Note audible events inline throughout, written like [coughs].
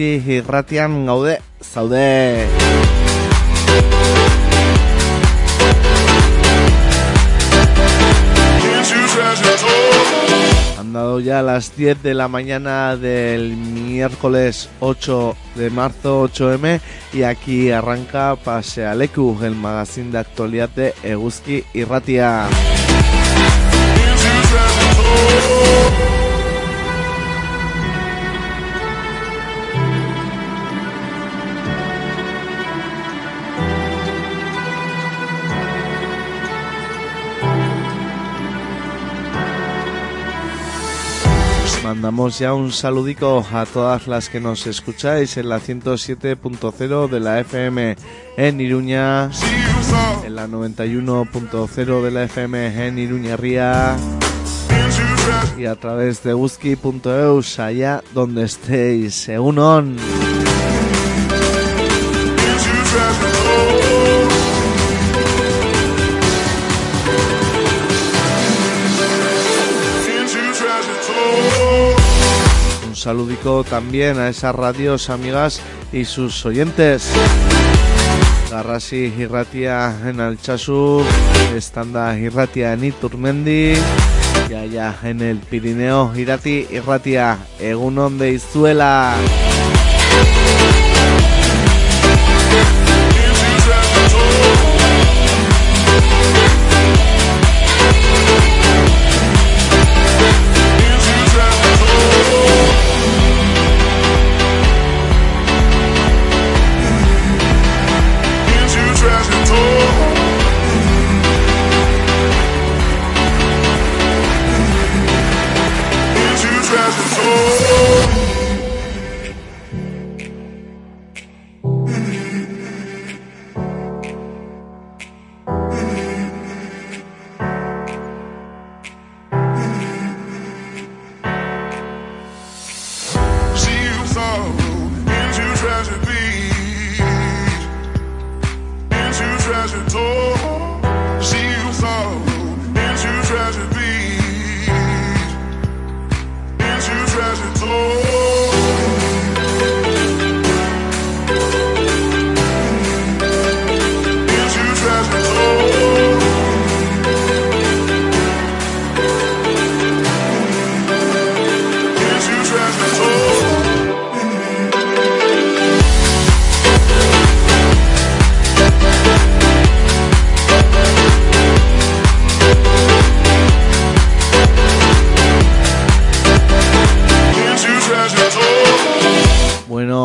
Eguzki irratian gaude, zaude. Han dado ya las 10 de la mañana del miércoles 8 de marzo 8M y aquí arranca Pasealeku, el magazine de actualidad de Eguzki Irratia. Mandamos ya un saludico a todas las que nos escucháis en la 107.0 de la FM en Iruña, en la 91.0 de la FM en Iruña Ría y a través de whisky.eus allá donde estéis. Egunon. Saludico también a esas radios amigas y sus oyentes. Garrasi Irratia en Alchazu, Estanda Irratia en Iturmendi, y allá en el Pirineo Irati Irratia, Egunon de Izuela.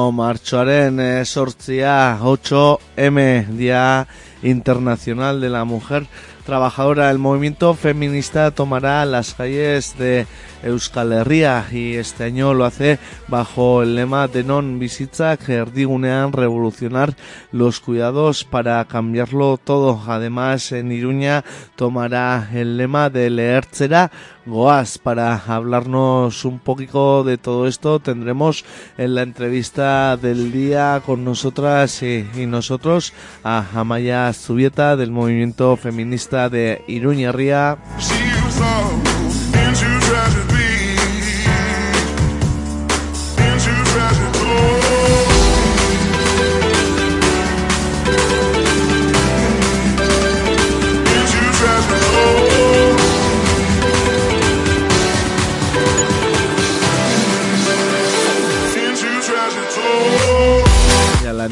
Bueno, marchoaren eh, sortzia 8M, Día Internacional de la Mujer Trabajadora. El movimiento feminista tomará las calles de Euskal Herria y este año lo hace bajo el lema de non bizitzak erdigunean revolucionar los cuidados para cambiarlo todo. Además, en Iruña tomará el lema de leertzera Goaz. Para hablarnos un poquito de todo esto tendremos en la entrevista del día con nosotras y, nosotros a Amaya Zubieta del movimiento feminista de Iruña Ría.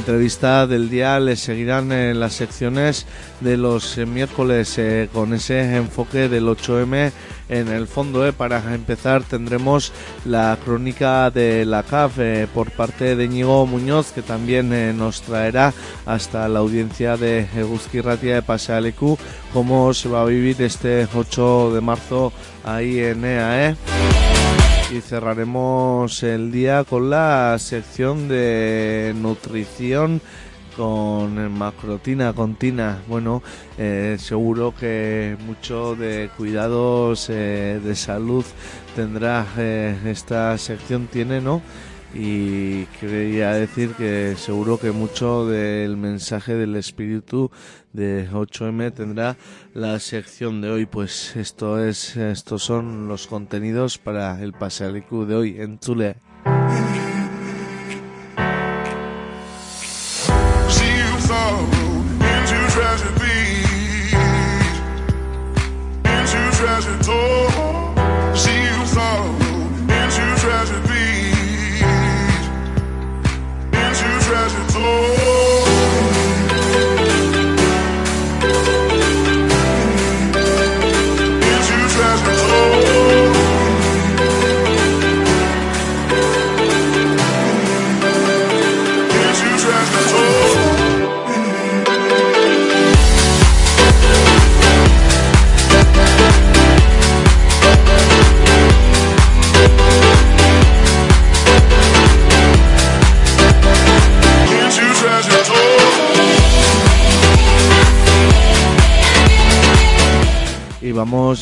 Entrevista del día le seguirán las secciones de los eh, miércoles eh, con ese enfoque del 8M en el fondo. eh. Para empezar tendremos la crónica de la CAF por parte de Íñigo Muñoz que también nos traerá hasta la audiencia de Eguzki Ratia de Pasealecu cómo se va a vivir este 8 de marzo ahí en EAE y cerraremos el día con la sección de nutrición con macrotina contina. Bueno, eh, seguro que mucho de cuidados eh, de salud tendrá eh, esta sección, tiene, ¿no? Y quería decir que seguro que mucho del mensaje del espíritu de 8M tendrá la sección de hoy. Pues esto es, estos son los contenidos para el Pasealicu de hoy en Chule.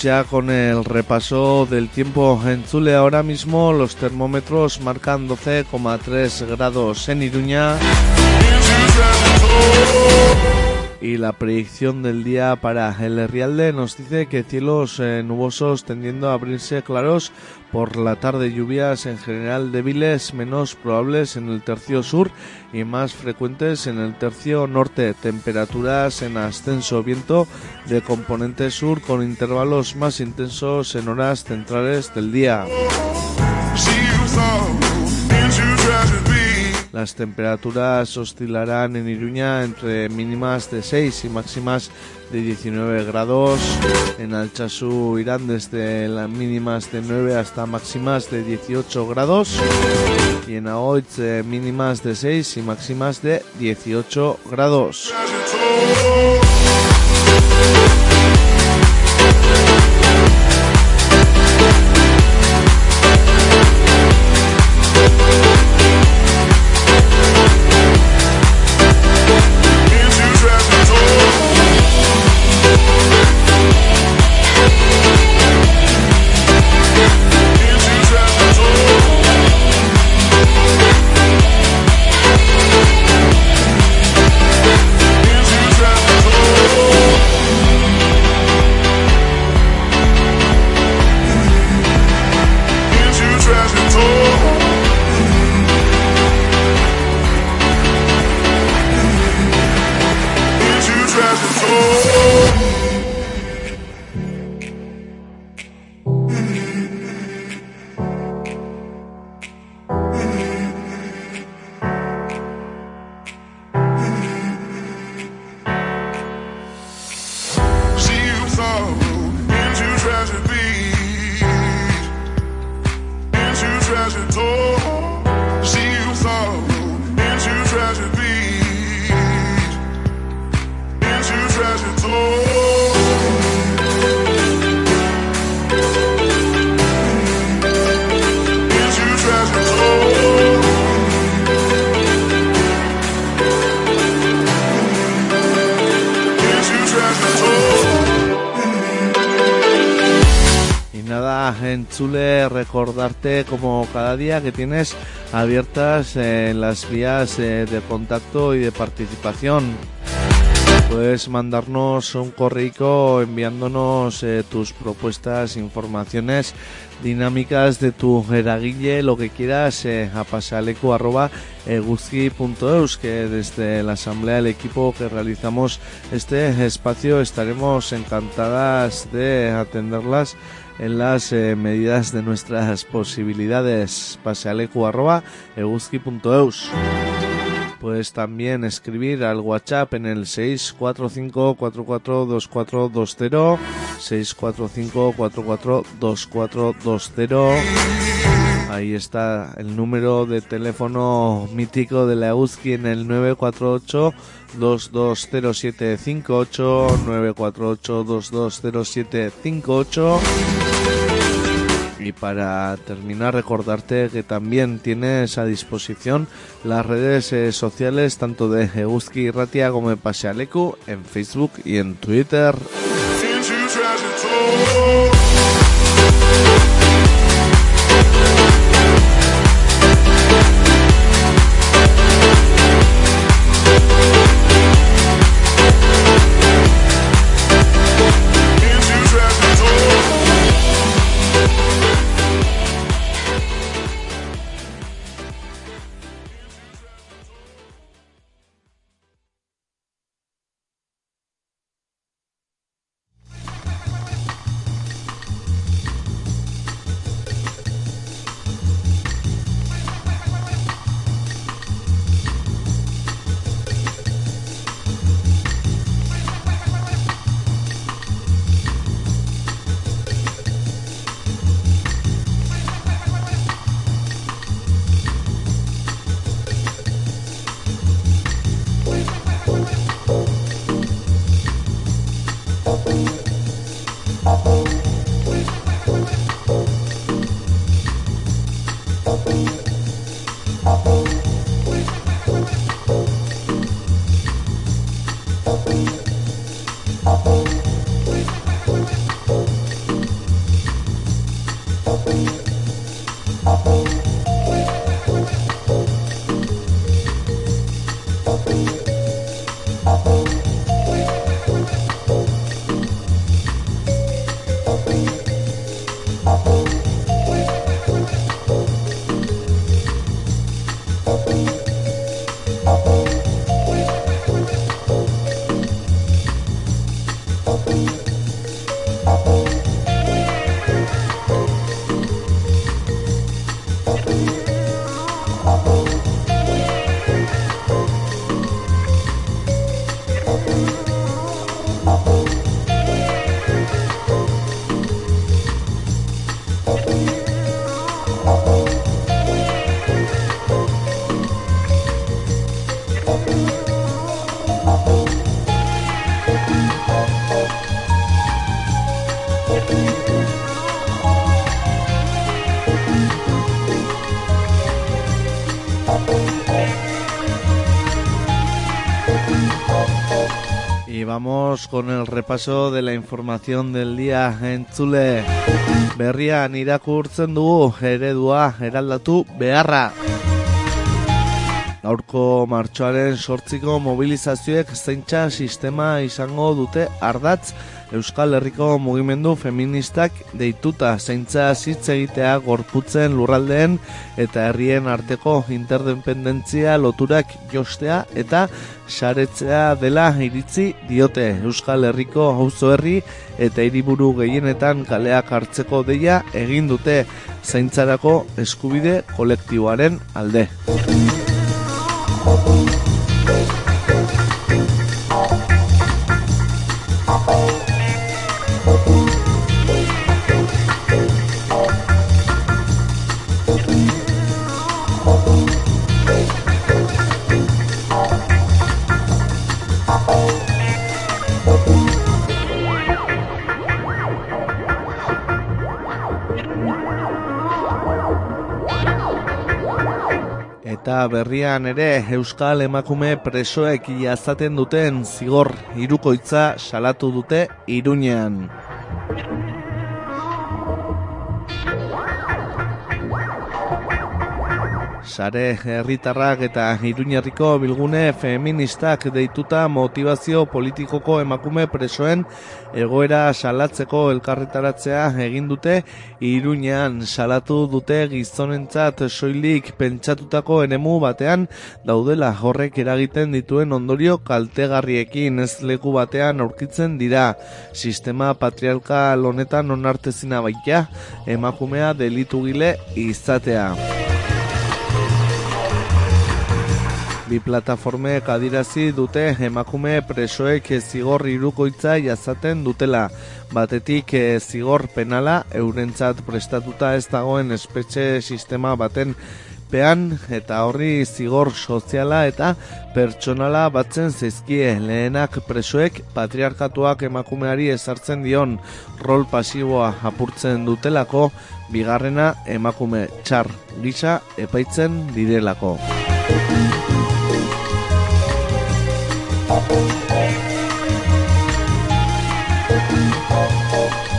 Ya con el repaso del tiempo en Zule. Ahora mismo los termómetros marcan 12,3 grados en Iruña. Y la predicción del día para el Rialde nos dice que cielos eh, nubosos tendiendo a abrirse claros por la tarde lluvias en general débiles, menos probables en el tercio sur y más frecuentes en el tercio norte. Temperaturas en ascenso, viento de componente sur con intervalos más intensos en horas centrales del día. Las temperaturas oscilarán en Iruña entre mínimas de 6 y máximas de 19 grados. En Alchazú irán desde las mínimas de 9 hasta máximas de 18 grados. Y en Aoiz mínimas de 6 y máximas de 18 grados. Recordarte como cada día que tienes abiertas eh, las vías eh, de contacto y de participación. Puedes mandarnos un correo enviándonos eh, tus propuestas, informaciones dinámicas de tu eraguille, lo que quieras, a pasaleco.eguzki.eus, que desde la asamblea del equipo que realizamos este espacio estaremos encantadas de atenderlas en las eh, medidas de nuestras posibilidades. pasealecu.eguzki.eus. Puedes también escribir al WhatsApp en el 645-442420, 645-442420. Ahí está el número de teléfono mítico de la Eguzki en el 948 220758 948 220758 y para terminar recordarte que también tienes a disposición las redes eh, sociales tanto de Eguzki Ratia como de Pasealeku en Facebook y en Twitter. Vamos con el repaso de la información del día en Chule. Berrian irakurtzen dugu eredua eraldatu beharra. Gaurko martxoaren sortziko mobilizazioek zeintza sistema izango dute ardatz Euskal Herriko mugimendu feministak deituta zeintza hitz egitea gorputzen lurraldeen eta herrien arteko interdependentzia loturak jostea eta saretzea dela iritzi diote Euskal Herriko auzo herri eta hiriburu gehienetan kaleak hartzeko deia egin dute zaintzarako eskubide kolektiboaren alde. Berrian ere Euskal emakume presoek jazaten duten zigor irukoitza salatu dute irunean. Sare herritarrak eta iruñerriko bilgune feministak deituta motivazio politikoko emakume presoen egoera salatzeko elkarretaratzea egin dute. Iruñean salatu dute gizonentzat soilik pentsatutako enemu batean. Daudela horrek eragiten dituen ondorio kaltegarriekin ez leku batean aurkitzen dira. Sistema patriarkal honetan onartezina baita emakumea delitugile izatea. Bi plataformek adirazi dute emakume presoek zigor irukoitza jazaten dutela. Batetik eh, zigor penala eurentzat prestatuta ez dagoen espetxe sistema baten pean eta horri zigor soziala eta pertsonala batzen zizkie lehenak presoek patriarkatuak emakumeari ezartzen dion rol pasiboa apurtzen dutelako bigarrena emakume txar gisa epaitzen direlako. Thank you.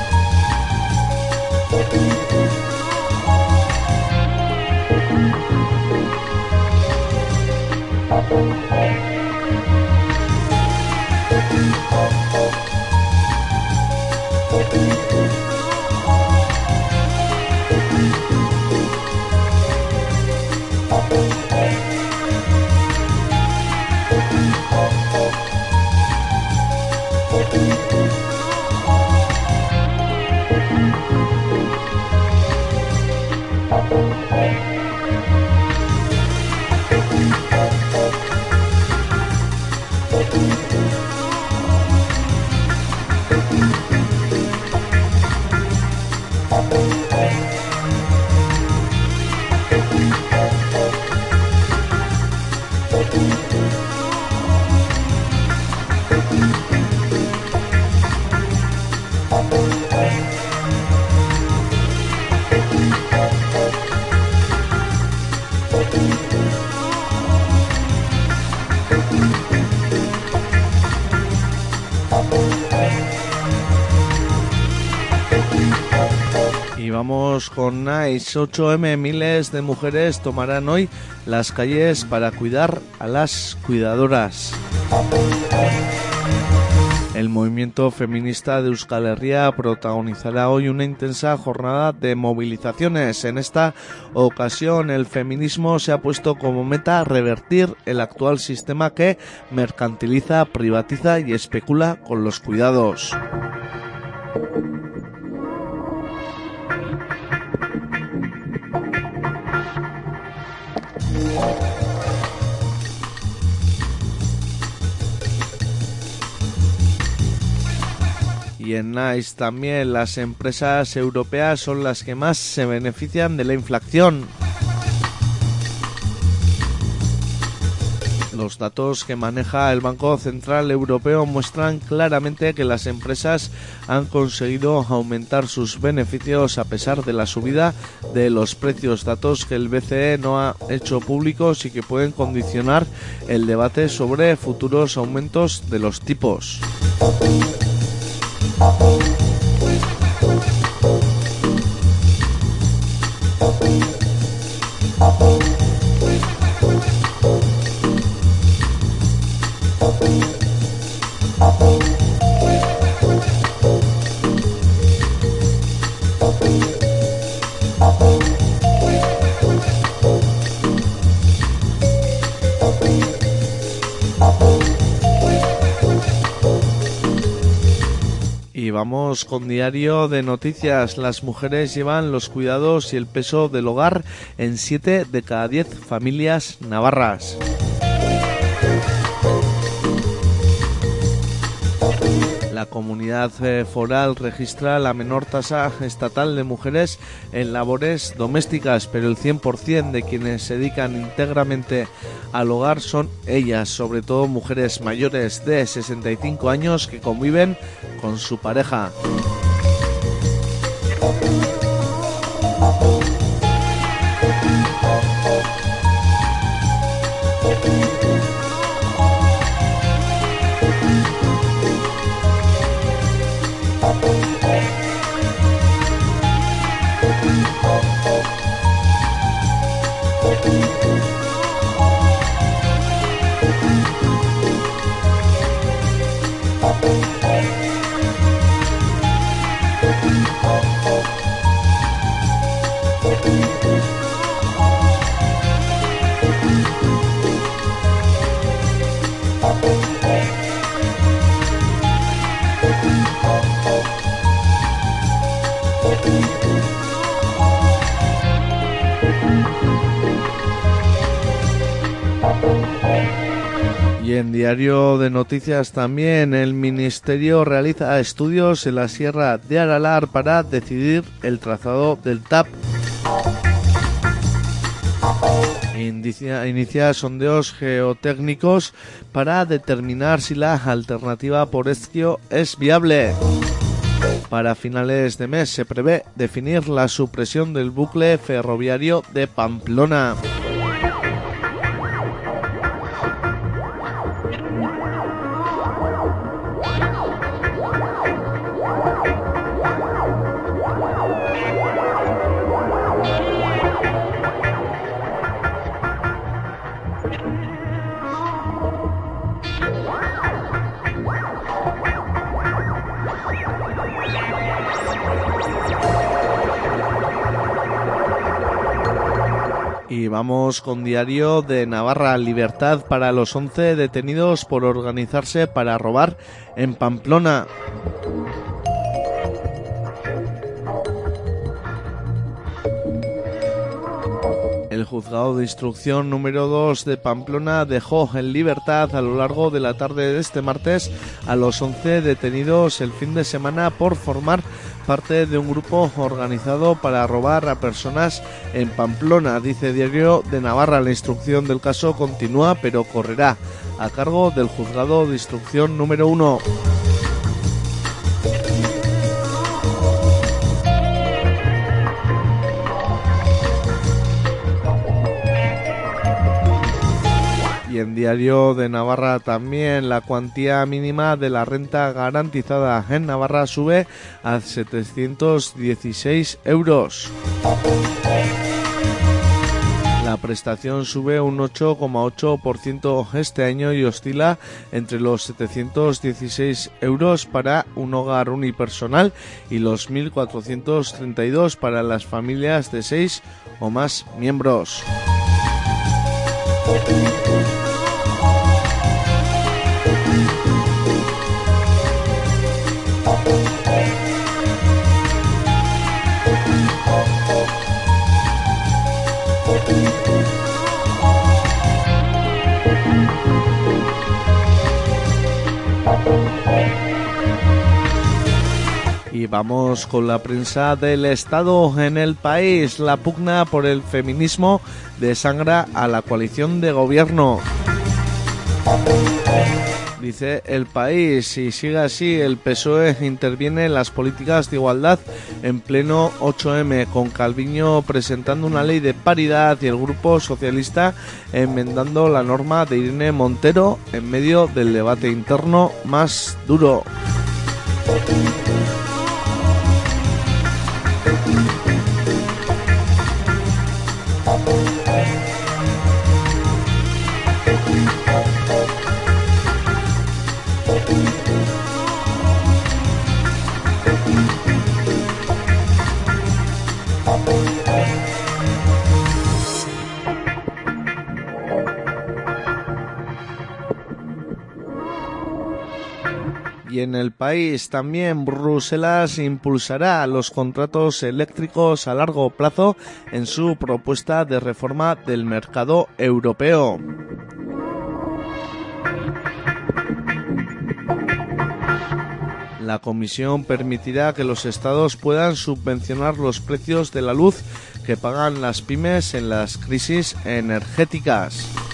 Con Nice. 8M miles de mujeres tomarán hoy las calles para cuidar a las cuidadoras. El movimiento feminista de Euskal Herria protagonizará hoy una intensa jornada de movilizaciones. En esta ocasión, el feminismo se ha puesto como meta revertir el actual sistema que mercantiliza, privatiza y especula con los cuidados. Y en NICE también las empresas europeas son las que más se benefician de la inflación. Los datos que maneja el Banco Central Europeo muestran claramente que las empresas han conseguido aumentar sus beneficios a pesar de la subida de los precios, datos que el BCE no ha hecho públicos y que pueden condicionar el debate sobre futuros aumentos de los tipos. Y vamos con diario de noticias. Las mujeres llevan los cuidados y el peso del hogar en 7 de cada 10 familias navarras. La comunidad eh, foral registra la menor tasa estatal de mujeres en labores domésticas, pero el 100% de quienes se dedican íntegramente al hogar son ellas, sobre todo mujeres mayores de 65 años que conviven con su pareja. De Noticias también el Ministerio realiza estudios en la Sierra de Aralar para decidir el trazado del TAP. Inicia, sondeos geotécnicos para determinar si la alternativa por esquio es viable. Para finales de mes se prevé definir la supresión del bucle ferroviario de Pamplona. Y vamos con diario de Navarra, libertad para los 11 detenidos por organizarse para robar en Pamplona. El juzgado de instrucción número 2 de Pamplona dejó en libertad a lo largo de la tarde de este martes a los 11 detenidos el fin de semana por formar parte de un grupo organizado para robar a personas en Pamplona. Dice Diario de Navarra, la instrucción del caso continúa pero correrá a cargo del juzgado de instrucción número 1. Y en Diario de Navarra también la cuantía mínima de la renta garantizada en Navarra sube a 716 euros. La prestación sube un 8,8% este año y oscila entre los 716 euros para un hogar unipersonal y los 1.432 para las familias de 6 o más miembros. Y vamos con la prensa del Estado en el país. La pugna por el feminismo desangra a la coalición de gobierno. Dice el país, si sigue así, el PSOE interviene en las políticas de igualdad en pleno 8M, con Calviño presentando una ley de paridad y el Grupo Socialista enmendando la norma de Irene Montero en medio del debate interno más duro. En el país también Bruselas impulsará los contratos eléctricos a largo plazo en su propuesta de reforma del mercado europeo. La comisión permitirá que los estados puedan subvencionar los precios de la luz que pagan las pymes en las crisis energéticas.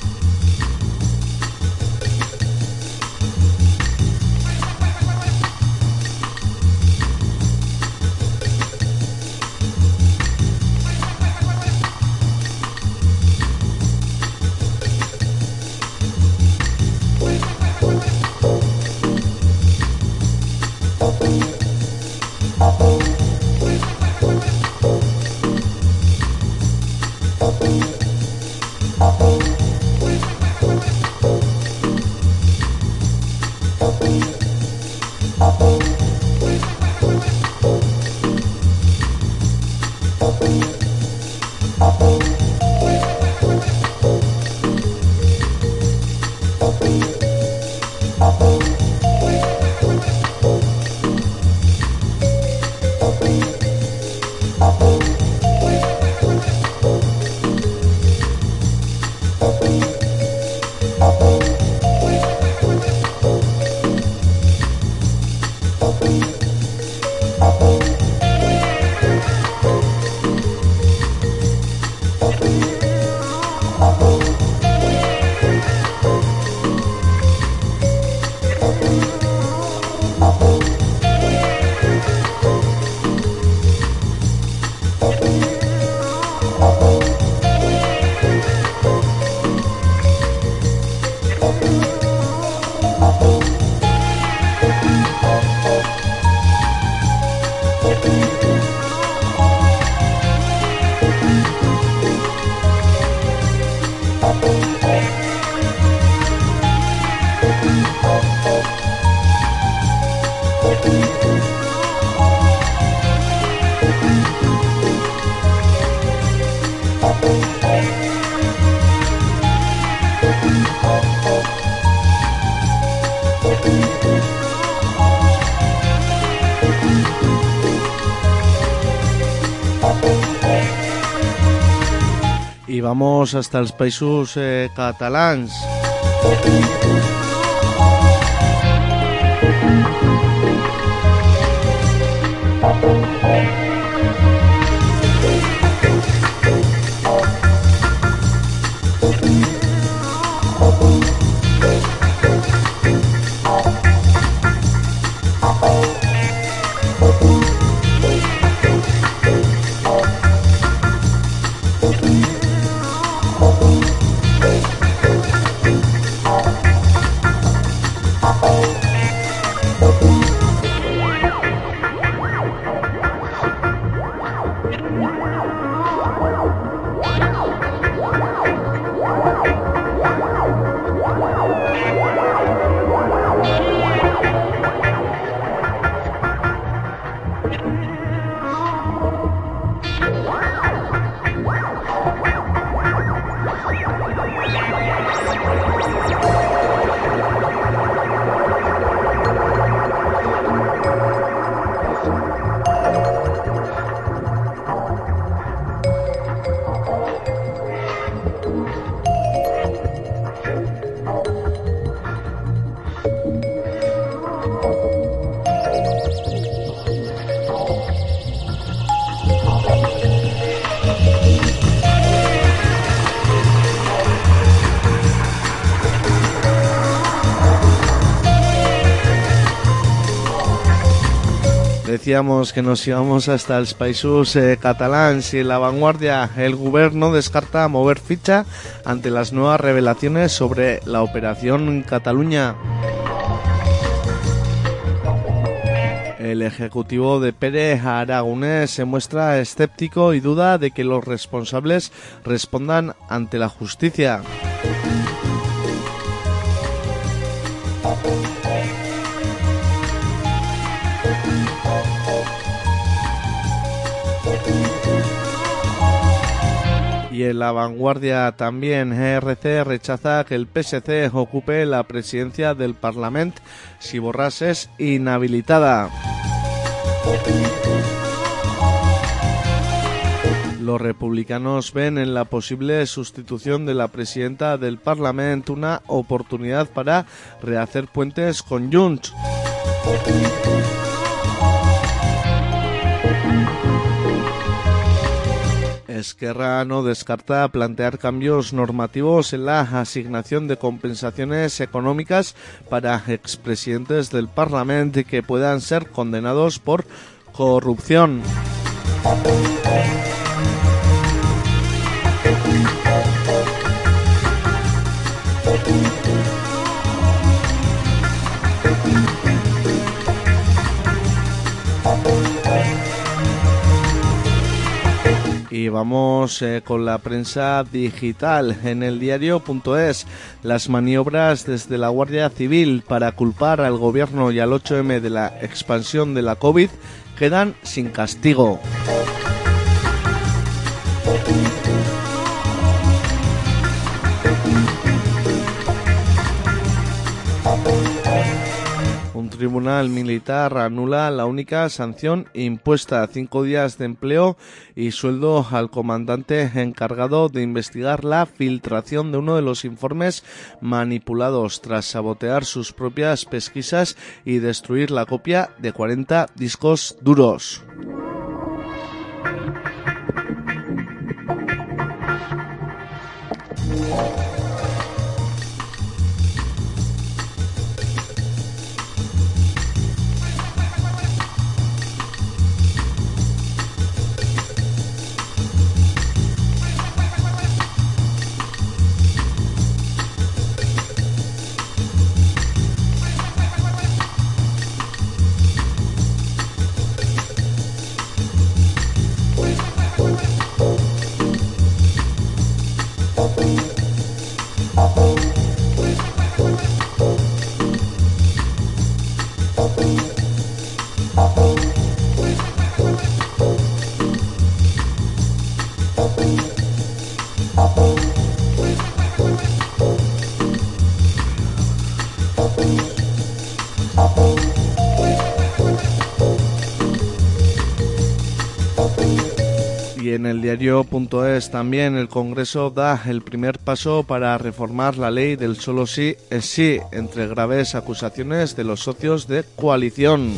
Vamos hasta los países eh, catalans. Decíamos que nos íbamos hasta el Països eh, catalans y la vanguardia. El gobierno descarta mover ficha ante las nuevas revelaciones sobre la operación Cataluña. El ejecutivo de Pérez Aragonés se muestra escéptico y duda de que los responsables respondan ante la justicia. Y en la vanguardia también, ERC rechaza que el PSC ocupe la presidencia del Parlamento si Borras es inhabilitada. Los republicanos ven en la posible sustitución de la presidenta del Parlamento una oportunidad para rehacer puentes con Junts. Esquerra no descarta plantear cambios normativos en la asignación de compensaciones económicas para expresidentes del Parlamento que puedan ser condenados por corrupción. Y vamos eh, con la prensa digital en el diario.es. Las maniobras desde la Guardia Civil para culpar al gobierno y al 8M de la expansión de la COVID quedan sin castigo. Tribunal militar anula la única sanción impuesta, cinco días de empleo y sueldo al comandante encargado de investigar la filtración de uno de los informes manipulados tras sabotear sus propias pesquisas y destruir la copia de 40 discos duros. Thank you. Y en el diario.es también el Congreso da el primer paso para reformar la ley del solo sí es sí, entre graves acusaciones de los socios de coalición.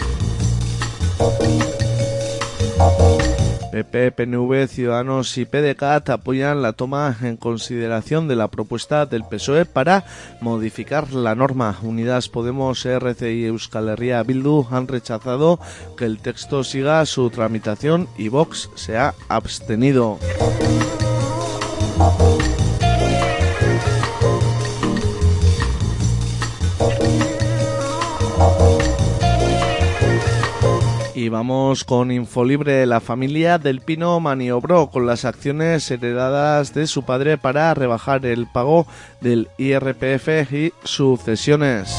PP, PNV, Ciudadanos y PDCAT apoyan la toma en consideración de la propuesta del PSOE para modificar la norma. Unidas Podemos, RC y Euskal Herria Bildu han rechazado que el texto siga su tramitación y Vox se ha abstenido. Y vamos con Infolibre. La familia del Pino maniobró con las acciones heredadas de su padre para rebajar el pago del IRPF y sucesiones.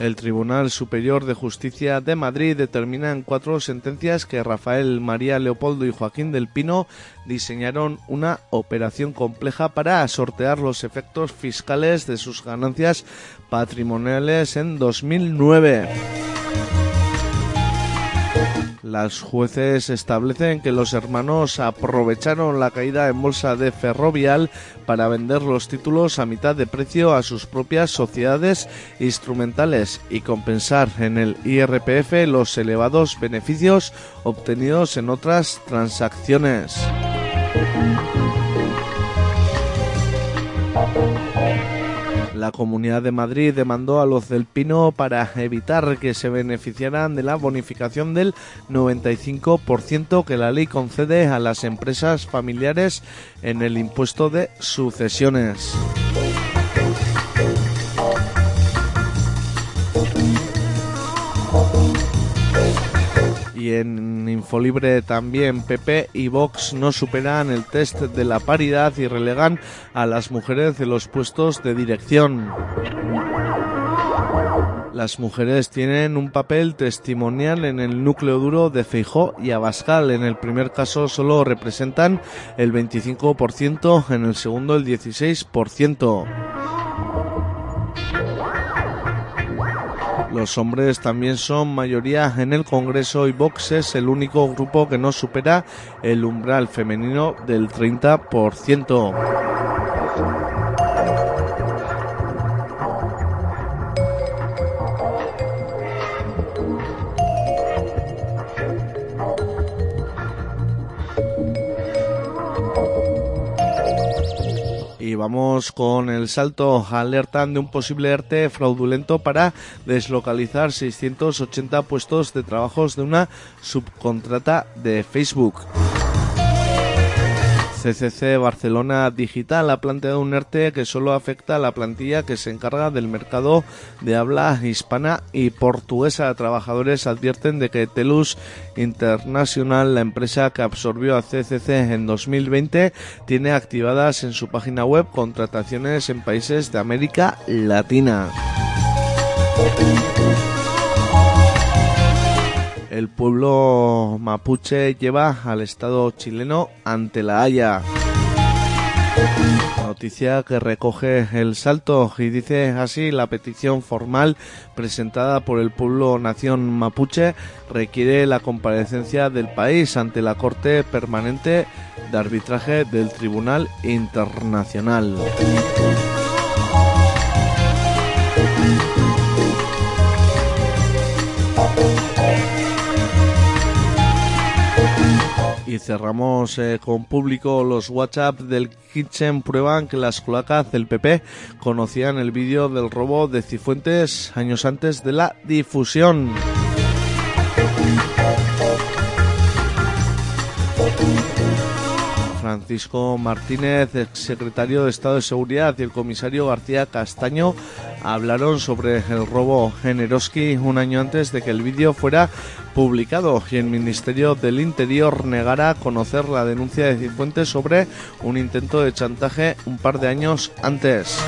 El Tribunal Superior de Justicia de Madrid determina en cuatro sentencias que Rafael, María Leopoldo y Joaquín del Pino diseñaron una operación compleja para sortear los efectos fiscales de sus ganancias patrimoniales en 2009. Las jueces establecen que los hermanos aprovecharon la caída en bolsa de Ferrovial para vender los títulos a mitad de precio a sus propias sociedades instrumentales y compensar en el IRPF los elevados beneficios obtenidos en otras transacciones. La Comunidad de Madrid demandó a los del Pino para evitar que se beneficiaran de la bonificación del 95% que la ley concede a las empresas familiares en el impuesto de sucesiones. Y en Infolibre también PP y Vox no superan el test de la paridad y relegan a las mujeres de los puestos de dirección. Las mujeres tienen un papel testimonial en el núcleo duro de Feijó y Abascal. En el primer caso solo representan el 25%, en el segundo el 16%. Los hombres también son mayoría en el Congreso y Vox es el único grupo que no supera el umbral femenino del 30%. Vamos con el salto. Alertan de un posible ERTE fraudulento para deslocalizar 680 puestos de trabajos de una subcontrata de Facebook. CCC Barcelona Digital ha planteado un ERTE que solo afecta a la plantilla que se encarga del mercado de habla hispana y portuguesa. Trabajadores advierten de que Telus International, la empresa que absorbió a CCC en 2020, tiene activadas en su página web contrataciones en países de América Latina el pueblo mapuche lleva al Estado chileno ante la Haya. Noticia que recoge el salto y dice así la petición formal presentada por el pueblo nación mapuche requiere la comparecencia del país ante la Corte Permanente de Arbitraje del Tribunal Internacional. Y cerramos eh, con público los WhatsApp del Kitchen prueban que las cloacas del PP conocían el vídeo del robo de Cifuentes años antes de la difusión. Francisco Martínez, ex secretario de Estado de Seguridad, y el comisario García Castaño hablaron sobre el robo en Eroski un año antes de que el vídeo fuera publicado y el Ministerio del Interior negara conocer la denuncia de Cifuentes sobre un intento de chantaje un par de años antes.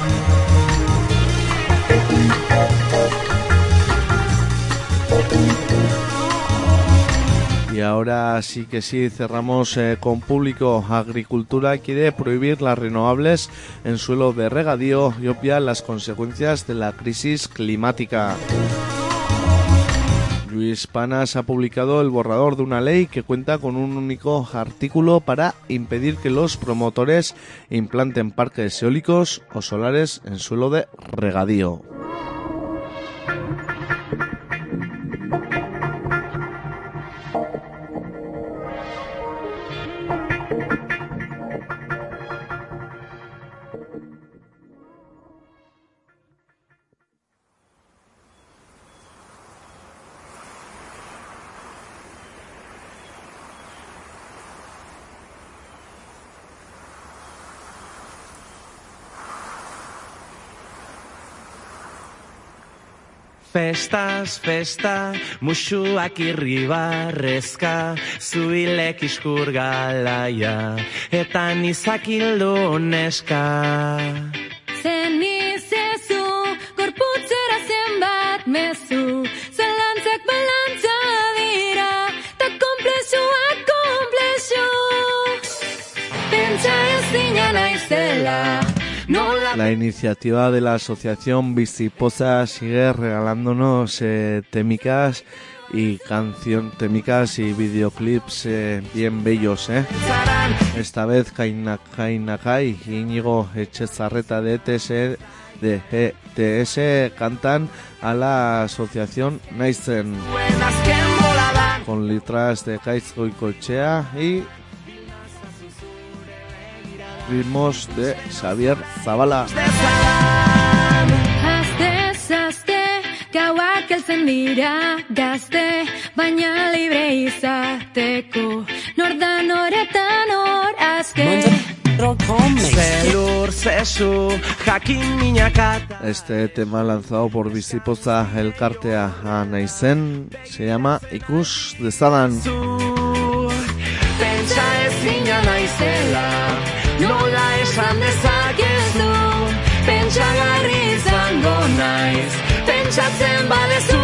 Y ahora sí que sí, cerramos eh, con público. Agricultura quiere prohibir las renovables en suelo de regadío y obvia las consecuencias de la crisis climática. Luis Panas ha publicado el borrador de una ley que cuenta con un único artículo para impedir que los promotores implanten parques eólicos o solares en suelo de regadío. Festaz, festa, musuak irribarrezka, zuilek iskur galaia, eta nizakildo neska. Zen izezu, gorputzera zenbat mezu, zalantzak balantza dira, ta komplexuak komplexu. Pentsa ez dina naizela, La iniciativa de la asociación Vistiposa sigue regalándonos eh, témicas y canción témicas y videoclips eh, bien bellos, ¿eh? Esta vez Kainakai y Íñigo Echezarreta de ETS, de ETS cantan a la asociación Naisten con letras de Kaiz Goicochea y ritmos de Xavier Zavala. Gauzak eltzen dira gazte, baina libre izateko. Nor da noretan hor azke. Zelur, zesu, jakin minakata Este tema lanzado por Bizipoza Elkartea a Naizen se llama Ikus dezadan. zu esan dezakezu Pentsagarri izango naiz Pentsatzen badezu.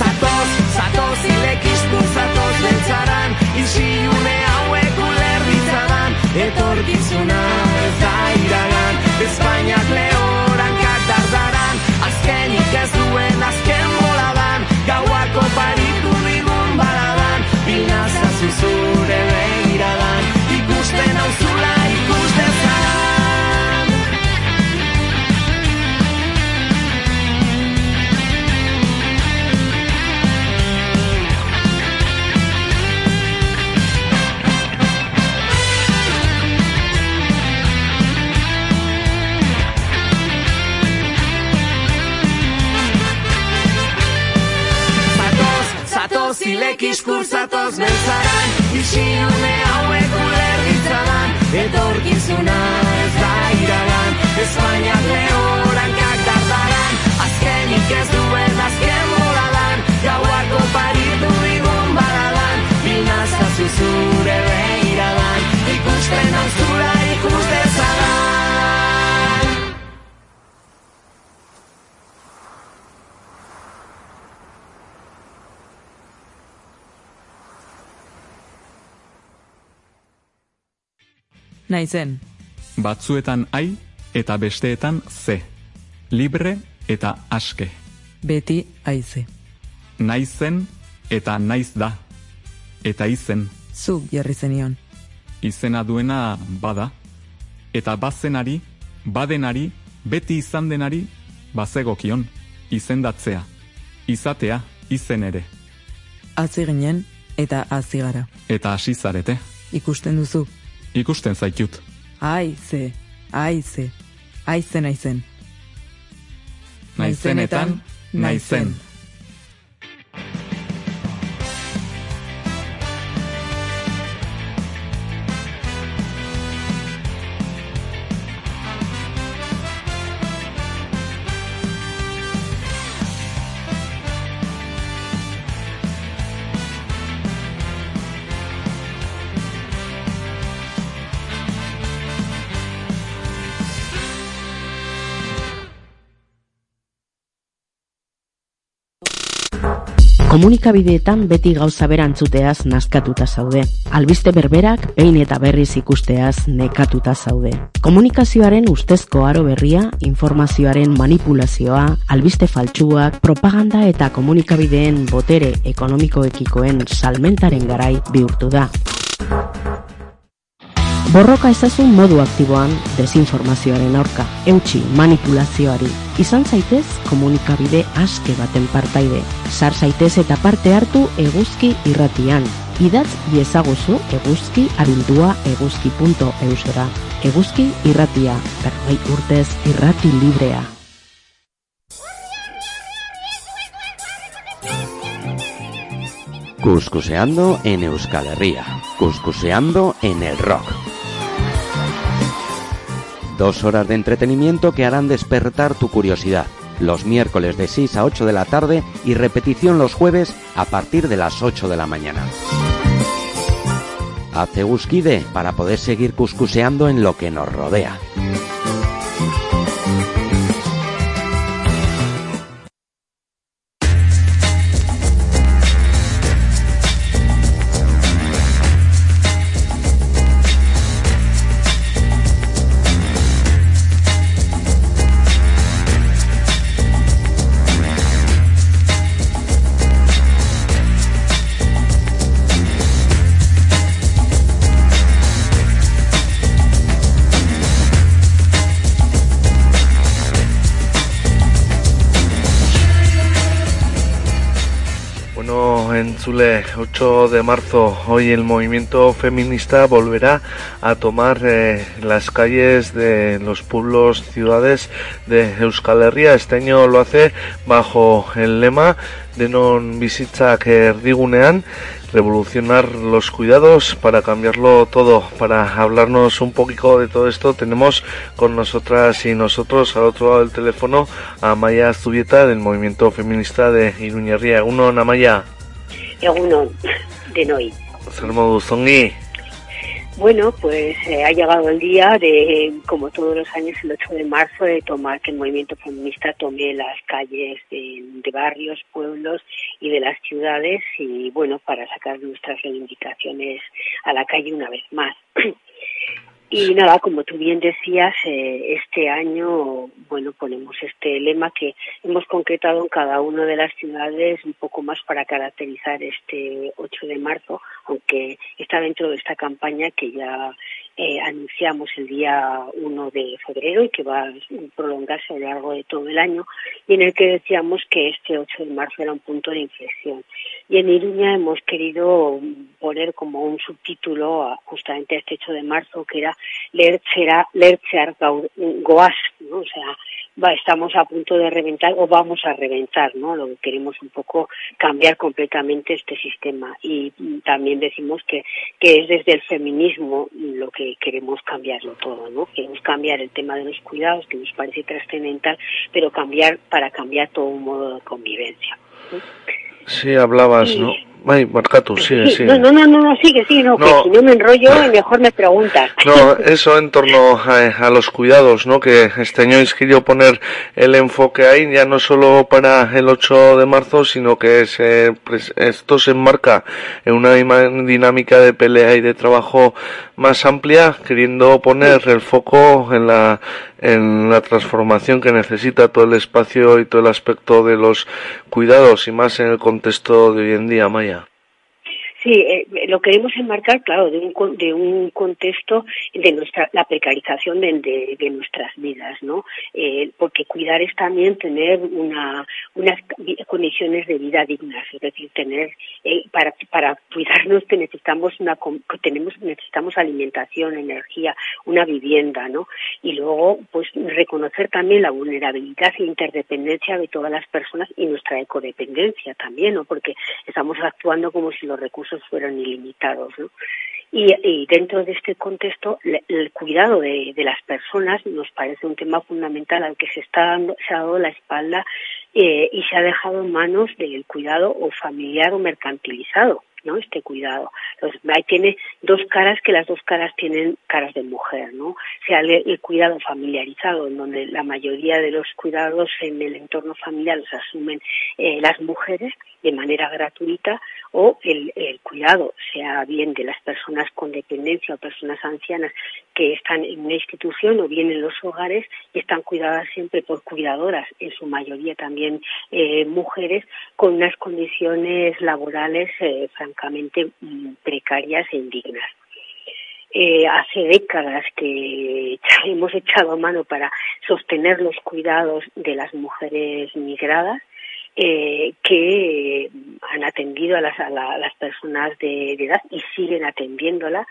Zatoz, zatoz ilekizku zatoz beltzaran Isilune hauek uler ditzadan Etorkizuna ez da iragan. Espainiak lehorankak dardaran Azkenik ez duen azken boladan Gauak oparitu digun baladan Bilnaza zuzure zatoz beltzaran Isilune hauek uler ditzadan Etorkizuna ez da iragan. Espainiak lehorankak dardaran Azkenik ez duen azken boladan Gauak oparitu digun baladan Bilnazta zuzure behiradan. Ikusten hauzura Naizen, Batzuetan ai eta besteetan ze. Libre eta aske. beti aize. Naizen eta naiz da. Eta izen, Zuk jarri zenion. izena duena bada. Eta bazenari, badenari, beti izan denari, bazegokion, izendatzea. Izatea, izen ere. Hazi ginen eta hazi gara. Eta hasi zarete. Ikusten duzu. Ikusten zaitut. Aize, aize, aize naizen. Naizenetan, naizen. Komunikabideetan beti gauza berantzuteaz naskatuta zaude. Albiste berberak behin eta berriz ikusteaz nekatuta zaude. Komunikazioaren ustezko aro berria, informazioaren manipulazioa, albiste faltsuak, propaganda eta komunikabideen botere ekonomikoekikoen salmentaren garai bihurtu da. Borroka ezazun modu aktiboan desinformazioaren aurka, eutxi manipulazioari. Izan zaitez komunikabide aske baten partaide. Sar zaitez eta parte hartu eguzki irratian. Idatz iezaguzu eguzki abildua eguzki.eusera. Eguzki irratia, berroi urtez irrati librea. Cuscuseando en Euskal Herria. Cuscuseando en el rock. Dos horas de entretenimiento que harán despertar tu curiosidad. Los miércoles de 6 a 8 de la tarde y repetición los jueves a partir de las 8 de la mañana. Hace Euskide para poder seguir cuscuseando en lo que nos rodea. Entzule, 8 de marzo, hoy el movimiento feminista volverá a tomar eh, las calles de los pueblos, ciudades de Euskal Herria. Este año lo hace bajo el lema de non bizitzak erdigunean, revolucionar los cuidados para cambiarlo todo. Para hablarnos un poquito de todo esto tenemos con nosotras y nosotros al otro lado del teléfono a Maya Zubieta del movimiento feminista de Iruñerría. Uno, Namaya. Egunon, de Noi. Zer modu, zongi? Bueno, pues eh, ha llegado el día de, como todos los años, el 8 de marzo, de tomar que el movimiento feminista tome las calles de, de barrios, pueblos y de las ciudades y, bueno, para sacar nuestras reivindicaciones a la calle una vez más. [clears throat] Y nada, como tú bien decías, eh, este año, bueno, ponemos este lema que hemos concretado en cada una de las ciudades un poco más para caracterizar este 8 de marzo, aunque está dentro de esta campaña que ya eh, anunciamos el día 1 de febrero y que va a prolongarse a lo largo de todo el año, y en el que decíamos que este 8 de marzo era un punto de inflexión. Y en Iruña hemos querido poner como un subtítulo a, justamente a este 8 de marzo, que era Lertzear Goaz, ¿no? o sea, va, estamos a punto de reventar o vamos a reventar, ¿no? Lo que queremos un poco cambiar completamente este sistema y también decimos que, que es desde el feminismo lo que queremos cambiarlo todo, ¿no? Queremos cambiar el tema de los cuidados, que nos parece trascendental, pero cambiar para cambiar todo un modo de convivencia. ¿no? Sí, hablabas, Y- ¿no? Ay, Marcatu, sigue, Sí, sigue. No, no, no, no, sigue, sigue, no, No. que si no me enrollo, mejor me preguntas. No, eso en torno a, a los cuidados, ¿no? Que este año querido poner el enfoque ahí, ya no solo para el 8 de marzo, sino que se, pres- esto se enmarca en una dinámica de pelea y de trabajo más amplia, queriendo poner el foco en la, en la transformación que necesita todo el espacio y todo el aspecto de los cuidados y más en el contexto de hoy en día, Maya. Sí, eh, lo queremos enmarcar, claro, de un, de un contexto de nuestra, la precarización de, de, nuestras vidas, ¿no? Eh, porque cuidar es también tener una, unas condiciones de vida dignas, es decir, tener, eh, para, para cuidarnos necesitamos una, tenemos, necesitamos alimentación, energía, una vivienda, ¿no? Y luego, pues, reconocer también la vulnerabilidad e interdependencia de todas las personas y nuestra ecodependencia también, ¿no? Porque estamos actuando como si los recursos fueran ilimitados, ¿no? Y, dentro de este contexto, le- el cuidado de, las personas nos parece un tema fundamental al que se está dando, se ha dado la espalda eh, y se ha dejado en manos del cuidado o familiar o mercantilizado. ¿no? este cuidado. Entonces, tiene dos caras que las dos caras tienen caras de mujer, ¿no? Sea el, el cuidado familiarizado, en donde la mayoría de los cuidados en el entorno familiar los asumen eh, las mujeres de manera gratuita, o el, cuidado, sea bien de las personas con dependencia o personas ancianas que están en una institución o bien en los hogares y están cuidadas siempre por cuidadoras, en su mayoría también eh, mujeres, con unas condiciones laborales eh, francamente mm, precarias e indignas. Eh, hace décadas que [laughs] hemos echado mano para sostener los cuidados de las mujeres migradas eh, que han atendido a las, a la- a personas de, edad y siguen atendiéndolas,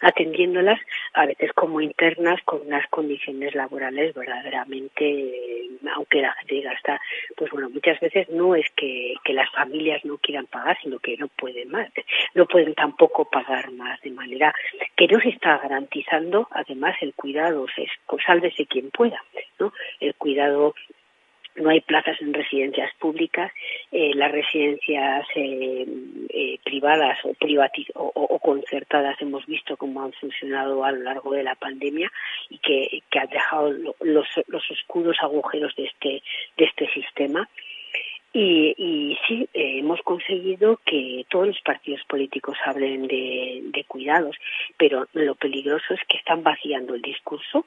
atendiéndolas a veces como internas con unas condiciones laborales verdaderamente, eh, aunque la gente diga está, pues bueno, muchas veces no es que, las familias no quieran pagar, sino que no pueden más, no pueden tampoco pagar más, de manera que no se está garantizando además el cuidado, es, sálvese quien pueda, ¿no? El cuidado no hay plazas en residencias públicas, eh, las residencias eh, eh, privadas o, privatiz o, concertadas hemos visto cómo han funcionado a lo largo de la pandemia y que, que han dejado lo- los, los oscuros agujeros de este, de este sistema. Y, y sí, eh, hemos conseguido que todos los partidos políticos hablen de, cuidados, pero lo peligroso es que están vaciando el discurso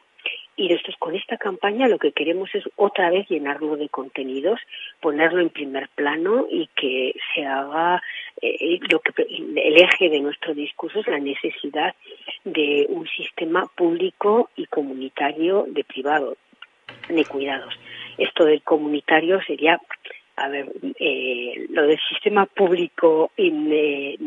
y nosotros con esta campaña lo que queremos es otra vez llenarlo de contenidos, ponerlo en primer plano y que se haga eh, lo que el eje de nuestro discurso es la necesidad de un sistema público y comunitario de privado de cuidados. Esto del comunitario sería a ver, eh, lo del sistema público eh,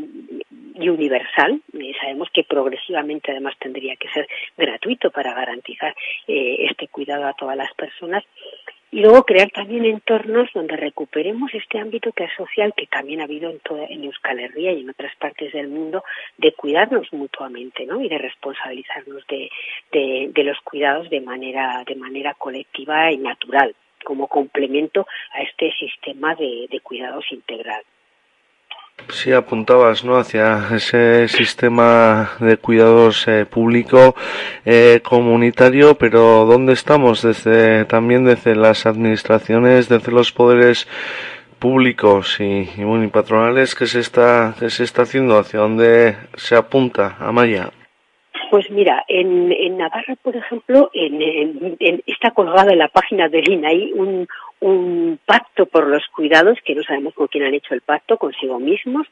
y universal, eh, sabemos que progresivamente además tendría que ser gratuito para garantizar eh, este cuidado a todas las personas y luego crear también entornos donde recuperemos este ámbito que es social que también ha habido en toda Euskal Herria y en otras partes del mundo de cuidarnos mutuamente ¿no? y de responsabilizarnos de, de, de los cuidados de manera de manera colectiva y natural como complemento a este sistema de, cuidados integral. Sí, apuntabas, ¿no? Hacia ese sistema de cuidados eh, público eh, comunitario, pero ¿dónde estamos? Desde también desde las administraciones, desde los poderes públicos y, y, bueno, y patronales, ¿qué se está qué se está haciendo? ¿Hacia dónde se apunta, Amaya? Pues mira, en, en Navarra, por ejemplo, en, está colgada en la página del INAI un, un pacto por los cuidados, que no sabemos con quién han hecho el pacto, consigo mismos,